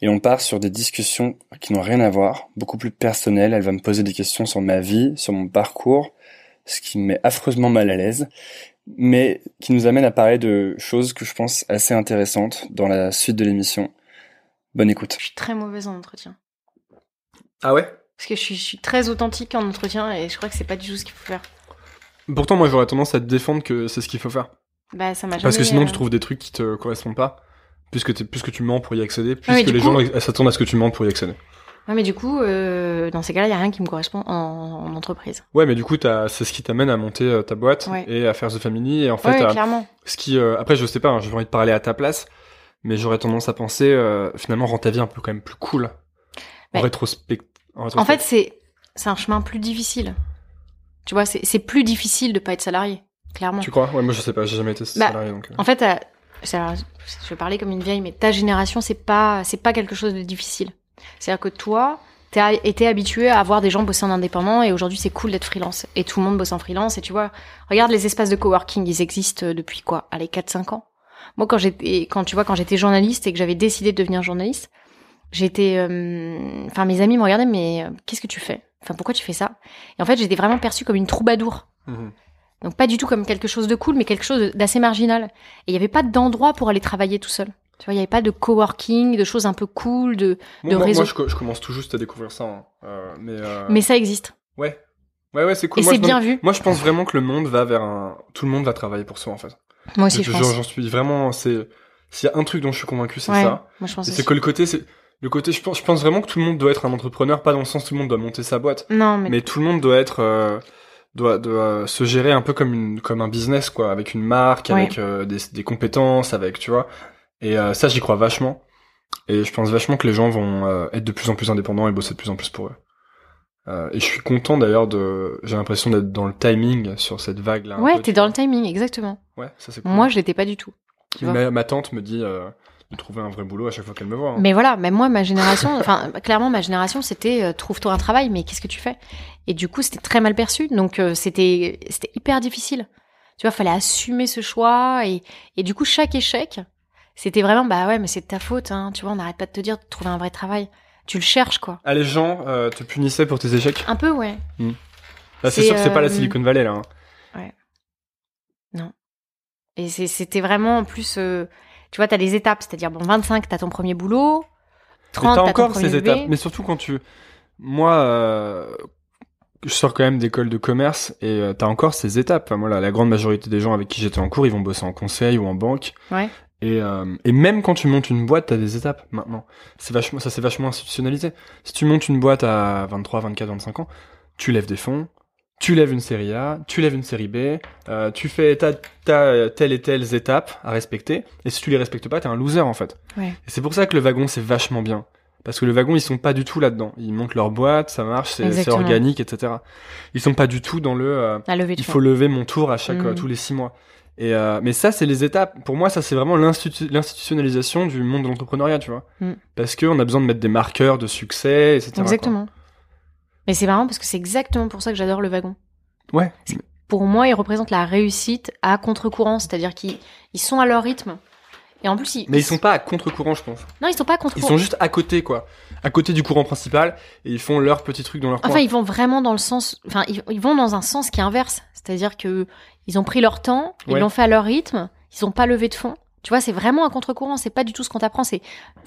Et on part sur des discussions qui n'ont rien à voir, beaucoup plus personnelles. Elle va me poser des questions sur ma vie, sur mon parcours, ce qui me met affreusement mal à l'aise, mais qui nous amène à parler de choses que je pense assez intéressantes dans la suite de l'émission. Bonne écoute. je suis très mauvaise en entretien. Ah ouais? Parce que je suis, je suis très authentique en entretien et je crois que c'est pas du tout ce qu'il faut faire. Pourtant, moi, j'aurais tendance à te défendre que c'est ce qu'il faut faire. Bah, ça m'a jamais. Parce que sinon, euh, tu trouves des trucs qui te correspondent pas. Puisque, t'es- puisque tu mens pour y accéder, puisque mais du les coup- gens s'attendent à ce que tu mens pour y accéder. Ouais, mais du coup, euh, dans ces cas-là, il y a rien qui me correspond en, en entreprise. Ouais, mais du coup, c'est ce qui t'amène à monter euh, ta boîte Ouais. et à faire The Family. Et en fait, ouais, à- clairement. ce qui, euh, après, je sais pas, hein, j'ai envie de parler à ta place, mais j'aurais tendance à penser, finalement, rends ta vie un peu quand même plus cool. En Ouais. rétrospect. En, En fait, c'est c'est un chemin plus difficile. Tu vois, c'est plus difficile de pas être salarié, clairement. tu crois? Ouais, moi, je sais pas, j'ai jamais été Bah, salarié, donc. En fait, euh, je vais parler comme une vieille, mais ta génération, c'est pas c'est pas quelque chose de difficile. C'est-à-dire que toi, t'as été habitué à avoir des gens bosser en indépendant et aujourd'hui, c'est cool d'être freelance. Et tout le monde bosse en freelance. Et tu vois, regarde les espaces de coworking, ils existent depuis quoi? Allez, 4-5 ans. Moi, quand j'étais, quand tu vois, quand j'étais journaliste et que j'avais décidé de devenir journaliste, j'étais, euh, enfin, mes amis me regardaient, mais euh, qu'est-ce que tu fais? Enfin, pourquoi tu fais ça? Et en fait, j'étais vraiment perçue comme une troubadour. Mhm. Donc pas du tout comme quelque chose de cool, mais quelque chose d'assez marginal. Et il n'y avait pas d'endroit pour aller travailler tout seul. Tu vois, il n'y avait pas de coworking, de choses un peu cool, de... De moi, réseau. moi, je, co- je commence tout juste à découvrir ça, hein. Euh, mais. euh, Mais ça existe. Ouais. Ouais, ouais, c'est cool. Et c'est bien vu. Moi, je pense vraiment que le monde va vers un. Tout le monde va travailler pour soi, en fait. Moi aussi, je pense. J'en suis vraiment. C'est. S'il y a un truc dont je suis convaincu, c'est Ouais, ça. moi je pense. C'est que le côté, c'est. Le côté, je pense, je pense vraiment que tout le monde doit être un entrepreneur, pas dans le sens tout le monde doit monter sa boîte, Non, mais, mais tout le monde doit être, euh, doit, doit se gérer un peu comme une, comme un business, quoi, avec une marque, Ouais. avec euh, des, des compétences, avec, tu vois. Et euh, ça, j'y crois vachement. Et je pense vachement que les gens vont euh, être de plus en plus indépendants et bosser de plus en plus pour eux. Et je suis content d'ailleurs de, j'ai l'impression d'être dans le timing sur cette vague-là. un ouais, t'es dans vois. le timing, exactement. Ouais, ça c'est cool. Moi, je l'étais pas du tout. tu vois. ma, ma tante me dit de trouver un vrai boulot à chaque fois qu'elle me voit. hein. Mais voilà, même moi, ma génération, enfin, clairement, ma génération, c'était euh, trouve-toi un travail, mais qu'est-ce que tu fais? Et du coup, c'était très mal perçu, donc euh, c'était c'était hyper difficile. Tu vois, fallait assumer ce choix, et, et du coup, chaque échec, c'était vraiment, bah ouais, mais c'est de ta faute, hein, tu vois, on n'arrête pas de te dire de trouver un vrai travail. Tu le cherches, quoi. Ah, les gens euh, te punissaient pour tes échecs? Un peu, ouais. Là, c'est C'est, sûr que c'est pas la Silicon Valley, là. hein. Et c'est- c'était vraiment, en plus, euh, tu vois, t'as des étapes, c'est-à-dire, bon, 25, t'as ton premier boulot, Mais 30, t'as t'as ton encore premier ces bébé. étapes. Mais surtout quand tu... Moi, euh, je sors quand même d'école de commerce et euh, t'as encore ces étapes. Enfin, voilà, la grande majorité des gens avec qui j'étais en cours, ils vont bosser en conseil ou en banque. Ouais. Et, euh, et même quand tu montes une boîte, t'as des étapes maintenant. C'est vachement, ça c'est vachement institutionnalisé. Si tu montes une boîte à 23, 24, 25 ans, tu lèves des fonds, tu lèves une série A, tu lèves une série B, euh, tu fais t'as, t'as telle et telles étapes à respecter. Et si tu les respectes pas, t'es un loser en fait. Ouais. Et c'est pour ça que le wagon c'est vachement bien. Parce que le wagon, ils sont pas du tout là-dedans. Ils montent leur boîte, ça marche, c'est, c'est Exactement. organique, etc. Ils sont pas du tout dans le. euh, il faut lever mon tour à chaque Mm. euh, tous les six mois. Et euh, mais ça, c'est les étapes. Pour moi, ça c'est vraiment l'institu- l'institutionnalisation du monde de l'entrepreneuriat, tu vois. Mm. Parce que on a besoin de mettre des marqueurs de succès, etc. quoi. Mais c'est marrant parce que c'est exactement pour ça que j'adore le wagon. Ouais. Pour moi, ils représentent la réussite à contre-courant, c'est-à-dire qu'ils ils sont à leur rythme. Et en plus, ils, Mais ils sont pas à contre-courant, je pense. Non, ils sont pas à Ils contre-courant. sont juste à côté, quoi. À côté du courant principal, et ils font leur petit truc dans leur coin. Enfin, ils vont vraiment dans le sens. Enfin, ils, ils vont dans un sens qui est inverse. C'est-à-dire que ils ont pris leur temps, ils Ouais. l'ont fait à leur rythme, ils ont pas levé de fonds, Tu vois, c'est vraiment un contre-courant. C'est pas du tout ce qu'on t'apprend. C'est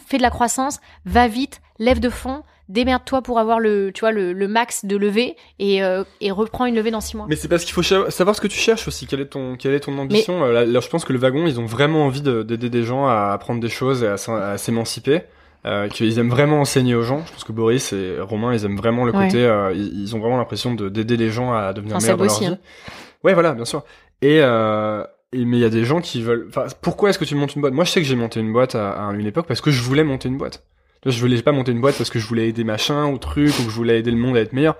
fais de la croissance, va vite, lève de fond, démerde-toi pour avoir le, tu vois, le, le max de levée et, euh, et reprends une levée dans six mois. Mais c'est parce qu'il faut savoir ce que tu cherches aussi. Quelle est ton, quelle est ton ambition Euh, là, là, je pense que le wagon, ils ont vraiment envie de- d'aider des gens à apprendre des choses et à, s'émanciper. Euh, qu'ils aiment vraiment enseigner aux gens. Je pense que Boris et Romain, ils aiment vraiment le Ouais. côté. euh, ils, ils ont vraiment l'impression de d'aider les gens à devenir meilleurs dans leur aussi, vie. hein. Ouais, voilà, bien sûr. Et, euh, et mais il y a des gens qui veulent. Enfin, pourquoi est-ce que tu montes une boîte? Moi, je sais que j'ai monté une boîte à, à une époque parce que je voulais monter une boîte. Je voulais pas monter une boîte parce que je voulais aider machin ou truc ou que je voulais aider le monde à être meilleur.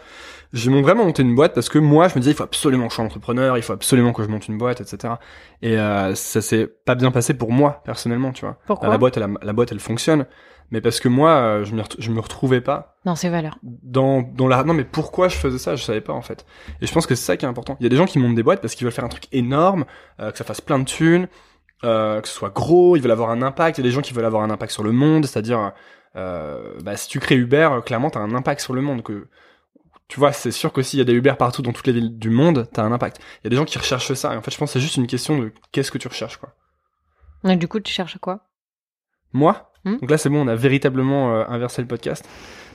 J'ai vraiment monté une boîte parce que moi, je me disais, il faut absolument que je sois entrepreneur, il faut absolument que je monte une boîte, etc. Et euh, ça s'est pas bien passé pour moi personnellement, tu vois. Pourquoi la boîte, elle, la boîte, elle fonctionne, mais parce que moi, euh, je, ret- je me retrouvais pas Dans ses valeurs. dans dans la. Non, mais pourquoi je faisais ça Je savais pas en fait. Et je pense que c'est ça qui est important. Il y a des gens qui montent des boîtes parce qu'ils veulent faire un truc énorme, euh, que ça fasse plein de thunes, euh, que ce soit gros. Ils veulent avoir un impact. Il y a des gens qui veulent avoir un impact sur le monde, c'est-à-dire, bah, si tu crées Uber, euh, clairement, t'as un impact sur le monde. Que tu vois, c'est sûr que s'il y a des Uber partout dans toutes les villes du monde, t'as un impact. Il y a des gens qui recherchent ça. Et en fait, je pense que c'est juste une question de qu'est-ce que tu recherches, quoi. Et du coup, tu cherches quoi? Moi? Hmm? Donc là, c'est bon, on a véritablement euh, inversé le podcast.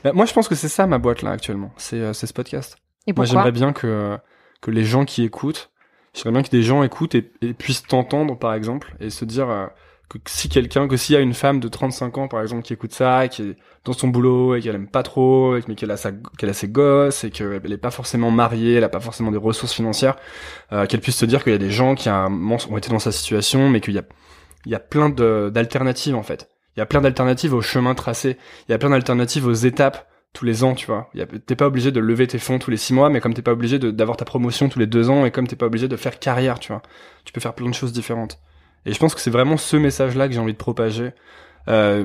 Bah, moi, je pense que c'est ça ma boîte là actuellement. C'est euh, ce podcast. Et Moi, pourquoi? j'aimerais bien que, que les gens qui écoutent, j'aimerais bien que des gens écoutent et, et puissent t'entendre, par exemple, et se dire euh, que si quelqu'un, que s'il y a une femme de 35 ans, par exemple, qui écoute ça, qui est dans son boulot, et qu'elle aime pas trop, mais qu'elle a, sa, qu'elle a ses gosses, et qu'elle est pas forcément mariée, elle a pas forcément des ressources financières, euh, qu'elle puisse se dire qu'il y a des gens qui ont été dans sa situation, mais qu'il y a, il y a plein de- d'alternatives, en fait. Il y a plein d'alternatives au chemin tracé. Il y a plein d'alternatives aux étapes tous les ans, tu vois. T'es pas obligé de lever tes fonds tous les six mois, mais comme t'es pas obligé d'avoir ta promotion tous les deux ans, et comme t'es pas obligé de faire carrière, tu vois. Tu peux faire plein de choses différentes. Et je pense que c'est vraiment ce message-là que j'ai envie de propager, euh,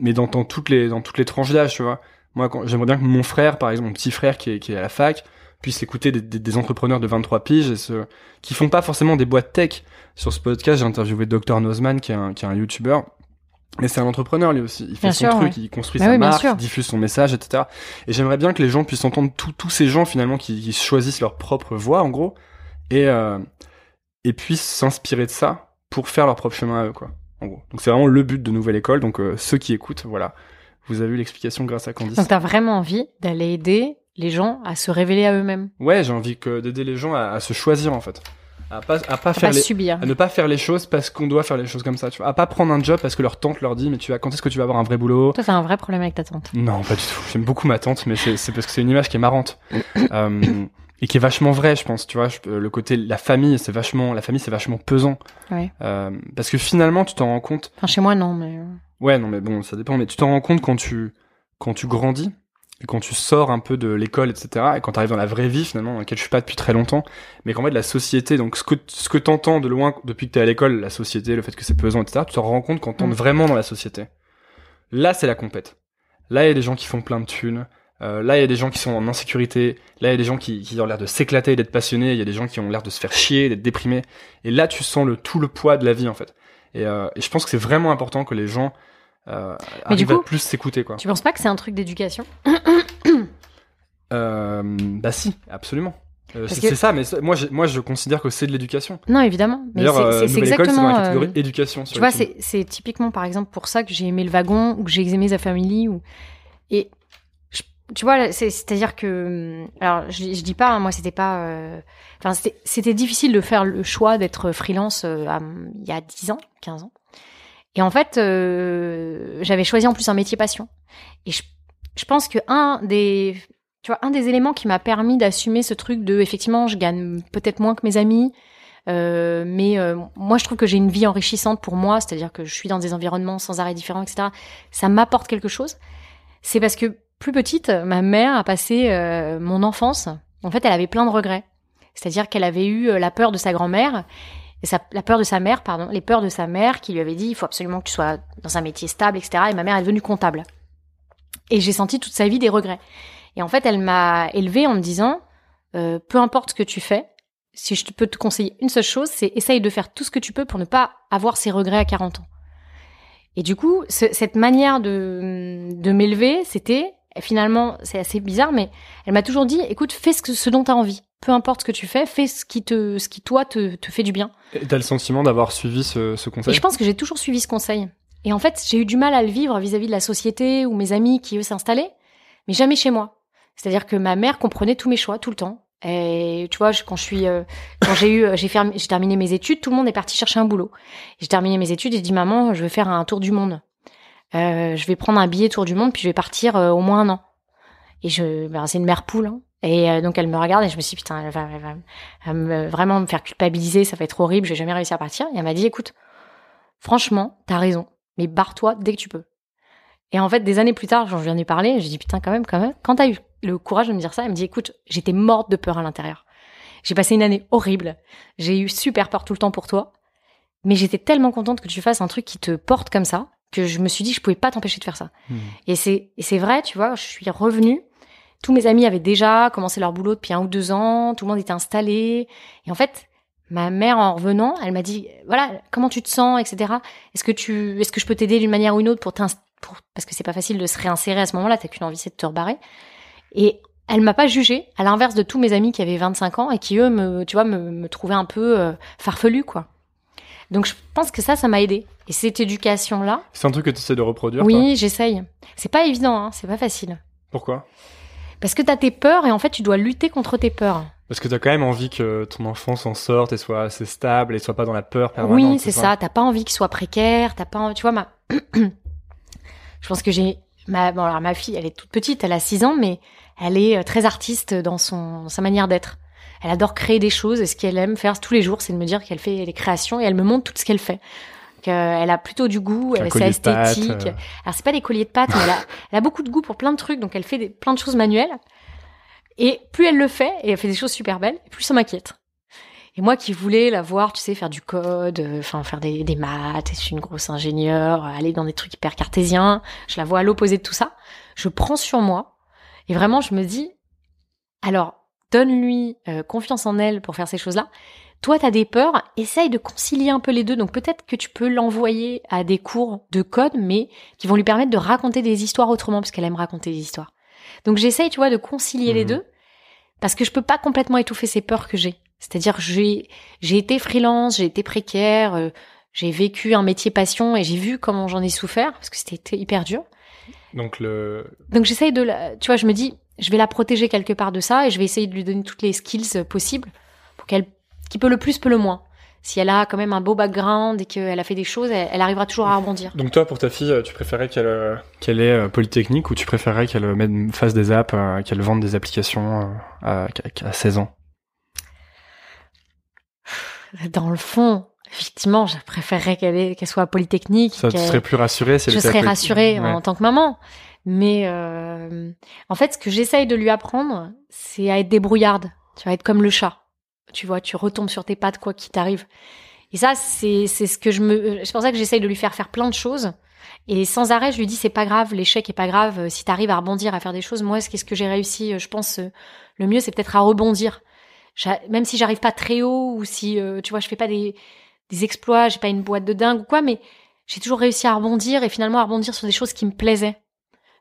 mais dans, dans toutes les dans toutes les tranches d'âge, tu vois. Moi, j'aimerais bien que mon frère, par exemple, mon petit frère qui est, qui est à la fac, puisse écouter des, des, des entrepreneurs de 23 piges et ce, qui font pas forcément des boîtes tech. Sur ce podcast, j'ai interviewé Dr Nozman, qui est un, qui est un YouTuber. Mais c'est un entrepreneur lui aussi. Il fait Bien son sûr, truc, ouais. il construit Bah sa oui, marque, il diffuse son message, etc. Et j'aimerais bien que les gens puissent entendre tous tous ces gens finalement qui, qui choisissent leur propre voie en gros et euh, et puissent s'inspirer de ça pour faire leur propre chemin à eux quoi. En gros. Donc c'est vraiment le but de Nouvelle École. Donc euh, ceux qui écoutent, voilà, vous avez eu l'explication grâce à Candice. Donc, t'as vraiment envie d'aller aider les gens à se révéler à eux-mêmes, Ouais, j'ai envie que d'aider les gens à, à se choisir en fait, à pas à pas à faire pas les subir. à ne pas faire les choses parce qu'on doit faire les choses comme ça, tu vois. À pas prendre un job parce que leur tante leur dit mais tu vas quand est-ce que tu vas avoir un vrai boulot? Toi, t'as un vrai problème avec ta tante. Non, pas du tout. J'aime beaucoup ma tante, mais c'est c'est parce que c'est une image qui est marrante euh, et qui est vachement vraie, je pense. Tu vois, je- le côté la famille, c'est vachement la famille, c'est vachement pesant Ouais. Euh, parce que finalement, tu t'en rends compte. Enfin, chez moi, non, mais. euh, Ouais, non, mais bon, ça dépend. Mais tu t'en rends compte quand tu quand tu grandis et quand tu sors un peu de l'école, etc. Et quand tu arrives dans la vraie vie, finalement, dans laquelle je suis pas depuis très longtemps, mais qu'en fait la société, donc ce que ce que t'entends de loin depuis que t'es à l'école, la société, le fait que c'est pesant, etc. Tu te rends compte quand t'entres Mm. vraiment dans la société. Là, c'est la compète. Là, il y a des gens qui font plein de thunes. Euh, là, il y a des gens qui sont en insécurité. Là, il y a des gens qui, qui ont l'air de s'éclater et d'être passionnés. Il y a des gens qui ont l'air de se faire chier, d'être déprimés. Et là, tu sens le tout le poids de la vie, en fait. Et, euh, et je pense que c'est vraiment important que les gens euh, à plus s'écouter, quoi. Tu penses pas que c'est un truc d'éducation? Euh, bah si, absolument. C'est que- ça, mais moi, je, moi, je considère que c'est de l'éducation. Non, évidemment. Mais D'ailleurs, c'est- École, exactement. la euh, catégorie éducation. Tu vois, c'est typiquement, par exemple, pour ça que j'ai aimé le wagon ou que j'ai aimé The Family. Ou... Et tu vois, c'est- c'est-à-dire que. hum, Alors, je, je dis pas, hein, moi, c'était pas. euh, Enfin, c'était- difficile de faire le choix d'être freelance euh, il y a 10 ans, 15 ans. Et en fait, euh, j'avais choisi en plus un métier passion. Et je, je pense que un des. Tu vois, un des éléments qui m'a permis d'assumer ce truc de, effectivement, je gagne peut-être moins que mes amis, euh, mais euh, moi, je trouve que j'ai une vie enrichissante pour moi, c'est-à-dire que je suis dans des environnements sans arrêt différents, etc. Ça m'apporte quelque chose. C'est parce que plus petite, ma mère a passé euh, mon enfance. En fait, elle avait plein de regrets. C'est-à-dire qu'elle avait eu euh, la peur de sa grand-mère, la peur de sa mère, pardon, les peurs de sa mère qui lui avait dit il faut absolument que tu sois dans un métier stable, etc. Et ma mère est devenue comptable. Et j'ai senti toute sa vie des regrets. Et en fait, elle m'a élevée en me disant euh, peu importe ce que tu fais, si je peux te conseiller une seule chose, c'est essaye de faire tout ce que tu peux pour ne pas avoir ces regrets à 40 ans. Et du coup, ce- cette manière de m'élever, c'était finalement, c'est assez bizarre, mais elle m'a toujours dit, écoute, fais ce, que- ce dont tu as envie. peu importe ce que tu fais, fais ce qui te, ce qui toi te, te fait du bien. Et t'as le sentiment d'avoir suivi ce, ce conseil Et je pense que j'ai toujours suivi ce conseil. Et en fait, j'ai eu du mal à le vivre vis-à-vis de la société ou mes amis qui eux s'installaient, mais jamais chez moi. C'est-à-dire que ma mère comprenait tous mes choix tout le temps. Et tu vois, je- quand je suis, euh, quand j'ai eu, j'ai fermé- j'ai terminé mes études, tout le monde est parti chercher un boulot. J'ai terminé mes études et j'ai dit maman, je vais faire un tour du monde. Euh, je vais prendre un billet tour du monde puis je vais partir euh, au moins un an. Et je, ben, c'est une mère poule. hein. Et euh, donc elle me regarde et je me suis dit, putain, elle va, va- va me- vraiment me faire culpabiliser, ça va être horrible, je vais jamais réussir à partir. Et elle m'a dit, écoute, franchement, t'as raison, mais barre-toi dès que tu peux. Et en fait, des années plus tard, j'en viens ai parlé, j'ai dit, putain, quand même, quand même, quand t'as eu le courage de me dire ça, elle me dit, écoute, j'étais morte de peur à l'intérieur. J'ai passé une année horrible, j'ai eu super peur tout le temps pour toi, mais j'étais tellement contente que tu fasses un truc qui te porte comme ça, que je me suis dit, je pouvais pas t'empêcher de faire ça. Hmm. Et c'est, et c'est vrai, tu vois, je suis revenue. Tous mes amis avaient déjà commencé leur boulot depuis un ou deux ans. Tout le monde était installé. Et en fait, ma mère, en revenant, elle m'a dit, voilà, comment tu te sens, etc. Est-ce que tu, est-ce que je peux t'aider d'une manière ou une autre pour pour, parce que c'est pas facile de se réinsérer à ce moment-là. T'as qu'une envie, c'est de te rebarrer. Et elle m'a pas jugée, à l'inverse de tous mes amis qui avaient 25 ans et qui eux me, tu vois, me, me trouvaient un peu euh, farfelu, quoi. Donc je pense que ça, ça m'a aidé. Et cette éducation-là, C'est un truc que tu essaies de reproduire oui, j'essaye. C'est pas évident, hein, c'est pas facile. Pourquoi? Parce que t'as tes peurs et en fait, tu dois lutter contre tes peurs. Parce que t'as quand même envie que ton enfant s'en sorte et soit assez stable et soit pas dans la peur permanente. oui, c'est ça. T'as pas envie qu'il soit précaire. T'as pas, envie- tu vois, ma. Je pense que j'ai ma. Bon, alors ma fille, elle est toute petite, elle a 6 ans, mais elle est euh, très artiste dans son sa manière d'être. Elle adore créer des choses et ce qu'elle aime faire tous les jours, c'est de me dire qu'elle fait des créations et elle me montre tout ce qu'elle fait. Qu'elle a plutôt du goût, elle pâtes, esthétique. euh. Alors c'est pas des colliers de pâtes, mais elle a, elle a beaucoup de goût pour plein de trucs, donc elle fait des, plein de choses manuelles. Et plus elle le fait, et elle fait des choses super belles, plus ça m'inquiète. Et moi qui voulais la voir, tu sais, faire du code, euh, enfin faire des, des maths, être une grosse ingénieure, aller dans des trucs hyper cartésiens, je la vois à l'opposé de tout ça. Je prends sur moi et vraiment je me dis, alors donne-lui euh, confiance en elle pour faire ces choses-là. Toi, t'as des peurs, essaye de concilier un peu les deux. Donc peut-être que tu peux l'envoyer à des cours de code, mais qui vont lui permettre de raconter des histoires autrement, parce qu'elle aime raconter des histoires. Donc j'essaye, tu vois, de concilier les Mhm. deux, parce que je peux pas complètement étouffer ces peurs que j'ai. C'est-à-dire, j'ai j'ai été freelance, j'ai été précaire, euh, j'ai vécu un métier passion et j'ai vu comment j'en ai souffert, parce que c'était hyper dur. Donc le Donc j'essaye de la, tu vois, je me dis, je vais la protéger quelque part de ça et je vais essayer de lui donner toutes les skills euh, possibles pour qu'elle, qui peut le plus, peut le moins. Si elle a quand même un beau background et qu'elle a fait des choses, elle, elle arrivera toujours à rebondir. donc toi pour ta fille, euh, tu préférais qu'elle euh, qu'elle ait polytechnique ou tu préférais qu'elle mette- fasse des apps, qu'elle vende des applications à, à 16 ans? Dans le fond, effectivement, je préférerais qu'elle ait- qu'elle soit polytechnique. Ça tu serais plus rassurée si je serais rassurée Ouais. en tant que maman. Mais euh, en fait, ce que j'essaye de lui apprendre, c'est à être débrouillarde. Tu vas être comme le chat. Tu vois, tu retombes sur tes pattes quoi qu'il t'arrive. Et ça, c'est c'est ce que je me. C'est pour ça que j'essaye de lui faire faire plein de choses. Et sans arrêt, je lui dis c'est pas grave, l'échec est pas grave. euh, Si t'arrives à rebondir, à faire des choses, moi, ce qu'est-ce que j'ai réussi, euh, je pense, euh, le mieux, c'est peut-être à rebondir. Même si j'arrive pas très haut ou si, euh, tu vois, je fais pas des, exploits, j'ai pas une boîte de dingue ou quoi, mais j'ai toujours réussi à rebondir et finalement à rebondir sur des choses qui me plaisaient.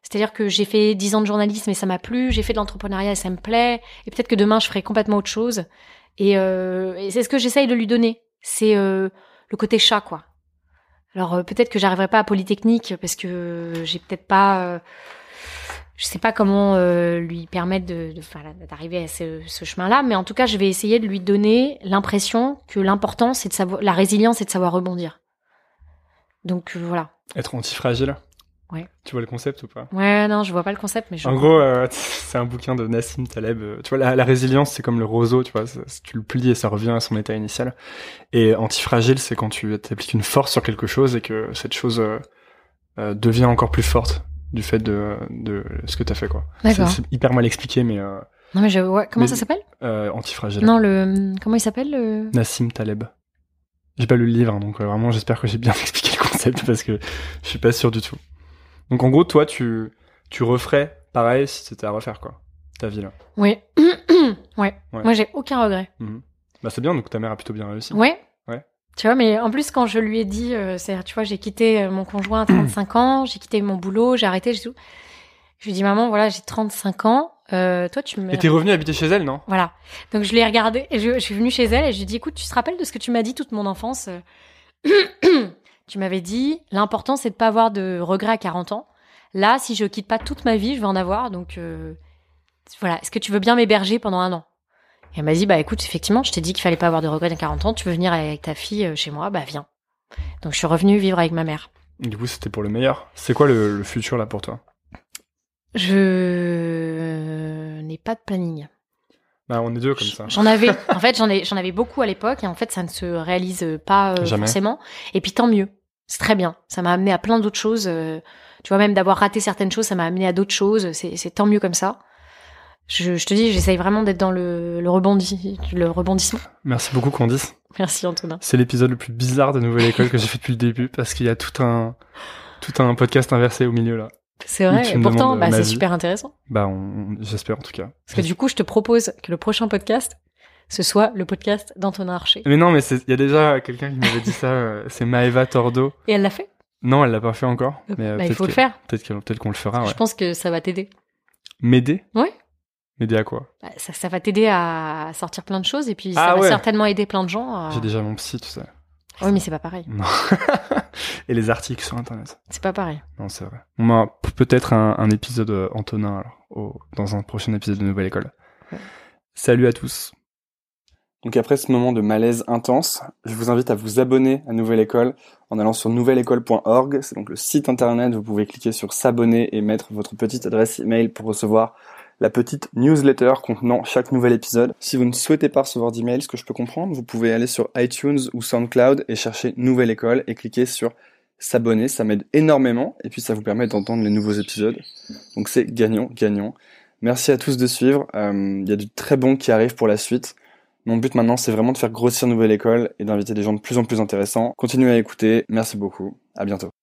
C'est-à-dire que j'ai fait 10 ans de journalisme et ça m'a plu, j'ai fait de l'entrepreneuriat et ça me plaît, et peut-être que demain je ferai complètement autre chose. Et, euh, c'est ce que j'essaye de lui donner, c'est euh, le côté chat, quoi. Alors euh, peut-être que j'arriverai pas à Polytechnique parce que j'ai peut-être pas, je sais pas comment euh, lui permettre de, de- enfin, d'arriver à ce, ce chemin-là, mais en tout cas je vais essayer de lui donner l'impression que l'important c'est de savoir, la résilience c'est de savoir rebondir. Donc euh, voilà. Être antifragile Ouais. Tu vois le concept ou pas? Ouais, non, je vois pas le concept, mais je. En gros, euh, c'est un bouquin de Nassim Taleb. Tu vois, la, la résilience, c'est comme le roseau, tu vois, tu le plies et ça revient à son état initial. Et antifragile, c'est quand tu appliques une force sur quelque chose et que cette chose devient encore plus forte du fait de, de ce que t'as fait, quoi. D'accord. c'est hyper mal expliqué, mais euh, Non, mais je. comment Mais- ça s'appelle? euh, antifragile. Non, le. Comment il s'appelle le. Nassim Taleb. J'ai pas lu le livre, hein, donc euh, vraiment j'espère que j'ai bien expliqué le concept parce que je suis pas sûr du tout. Donc en gros, toi, tu, tu referais pareil si c'était à refaire, quoi. Ta vie là. Oui. ouais. Ouais. Moi, j'ai aucun regret. Bah c'est bien, donc ta mère a plutôt bien réussi. Ouais. Tu vois, mais en plus, quand je lui ai dit, euh, c'est, tu vois, j'ai quitté euh, mon conjoint à 35 ans, j'ai quitté mon boulot, j'ai arrêté, j'ai tout. Je lui ai dit, maman, voilà, j'ai 35 ans, euh, toi tu me. Et t'es revenu habiter chez elle, non? Voilà. Donc je l'ai regardé, et je, je suis venue chez elle et je lui ai dit, écoute, tu te rappelles de ce que tu m'as dit toute mon enfance euh, Tu m'avais dit, l'important c'est de pas avoir de regrets à 40 ans. Là, si je quitte pas toute ma vie, je vais en avoir. Donc euh, voilà, est-ce que tu veux bien m'héberger pendant un an? Et elle m'a dit, bah écoute, effectivement, je t'ai dit qu'il fallait pas avoir de regrets à 40 ans. Tu veux venir avec ta fille euh, chez moi? Bah viens. Donc je suis revenue vivre avec ma mère. Du coup, c'était pour le meilleur. C'est quoi le, le futur là pour toi? Je n'ai pas de planning. Bah, on est deux comme ça. J'en avais, en fait, j'en ai, j'en avais beaucoup à l'époque et en fait, ça ne se réalise pas euh, forcément. Et puis tant mieux, c'est très bien. Ça m'a amené à plein d'autres choses. euh, tu vois, même d'avoir raté certaines choses, ça m'a amené à d'autres choses. C'est, c'est tant mieux comme ça. Je, je te dis, j'essaye vraiment d'être dans le, le rebondi, le rebondissement. Merci beaucoup, Candice. Merci Antonin. C'est l'épisode le plus bizarre de Nouvelle École que j'ai fait depuis le début parce qu'il y a tout un, tout un podcast inversé au milieu là. C'est vrai. et pourtant, demandes bah, c'est super intéressant. Bah, on, j'espère en tout cas. Parce que du coup, je te propose que le prochain podcast, ce soit le podcast d'Antonin Archer. Mais non, mais il y a déjà quelqu'un qui m'avait dit ça. euh, C'est Maeva Tordo. Et elle l'a fait? Non, elle l'a pas fait encore. Mais euh, bah, il faut le faire. Peut-être qu'on peut le fera. Ouais. Je pense que ça va t'aider. M'aider? Ouais. M'aider à quoi Bah, ça, ça va t'aider à sortir plein de choses et puis Ah ça va ouais. certainement aider plein de gens. à- J'ai déjà mon psy, tu sais. Oui, mais c'est pas pareil. Non. Et les articles sur internet. C'est pas pareil. Non, c'est vrai. On a peut-être un, un épisode euh, Antonin alors, au- dans un prochain épisode de Nouvelle École. Ouais. Salut à tous. Donc après ce moment de malaise intense, je vous invite à vous abonner à Nouvelle École en allant sur nouvelleécole.org. C'est donc le site internet. Vous pouvez cliquer sur s'abonner et mettre votre petite adresse email pour recevoir la petite newsletter contenant chaque nouvel épisode. Si vous ne souhaitez pas recevoir d'email, ce que je peux comprendre, vous pouvez aller sur iTunes ou SoundCloud et chercher Nouvelle École et cliquer sur s'abonner. Ça m'aide énormément et puis ça vous permet d'entendre les nouveaux épisodes. Donc c'est gagnant, gagnant. Merci à tous de suivre. Euh, Il y a du très bon qui arrive pour la suite. Mon but maintenant, c'est vraiment de faire grossir Nouvelle École et d'inviter des gens de plus en plus intéressants. Continuez à écouter. Merci beaucoup. À bientôt.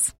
details.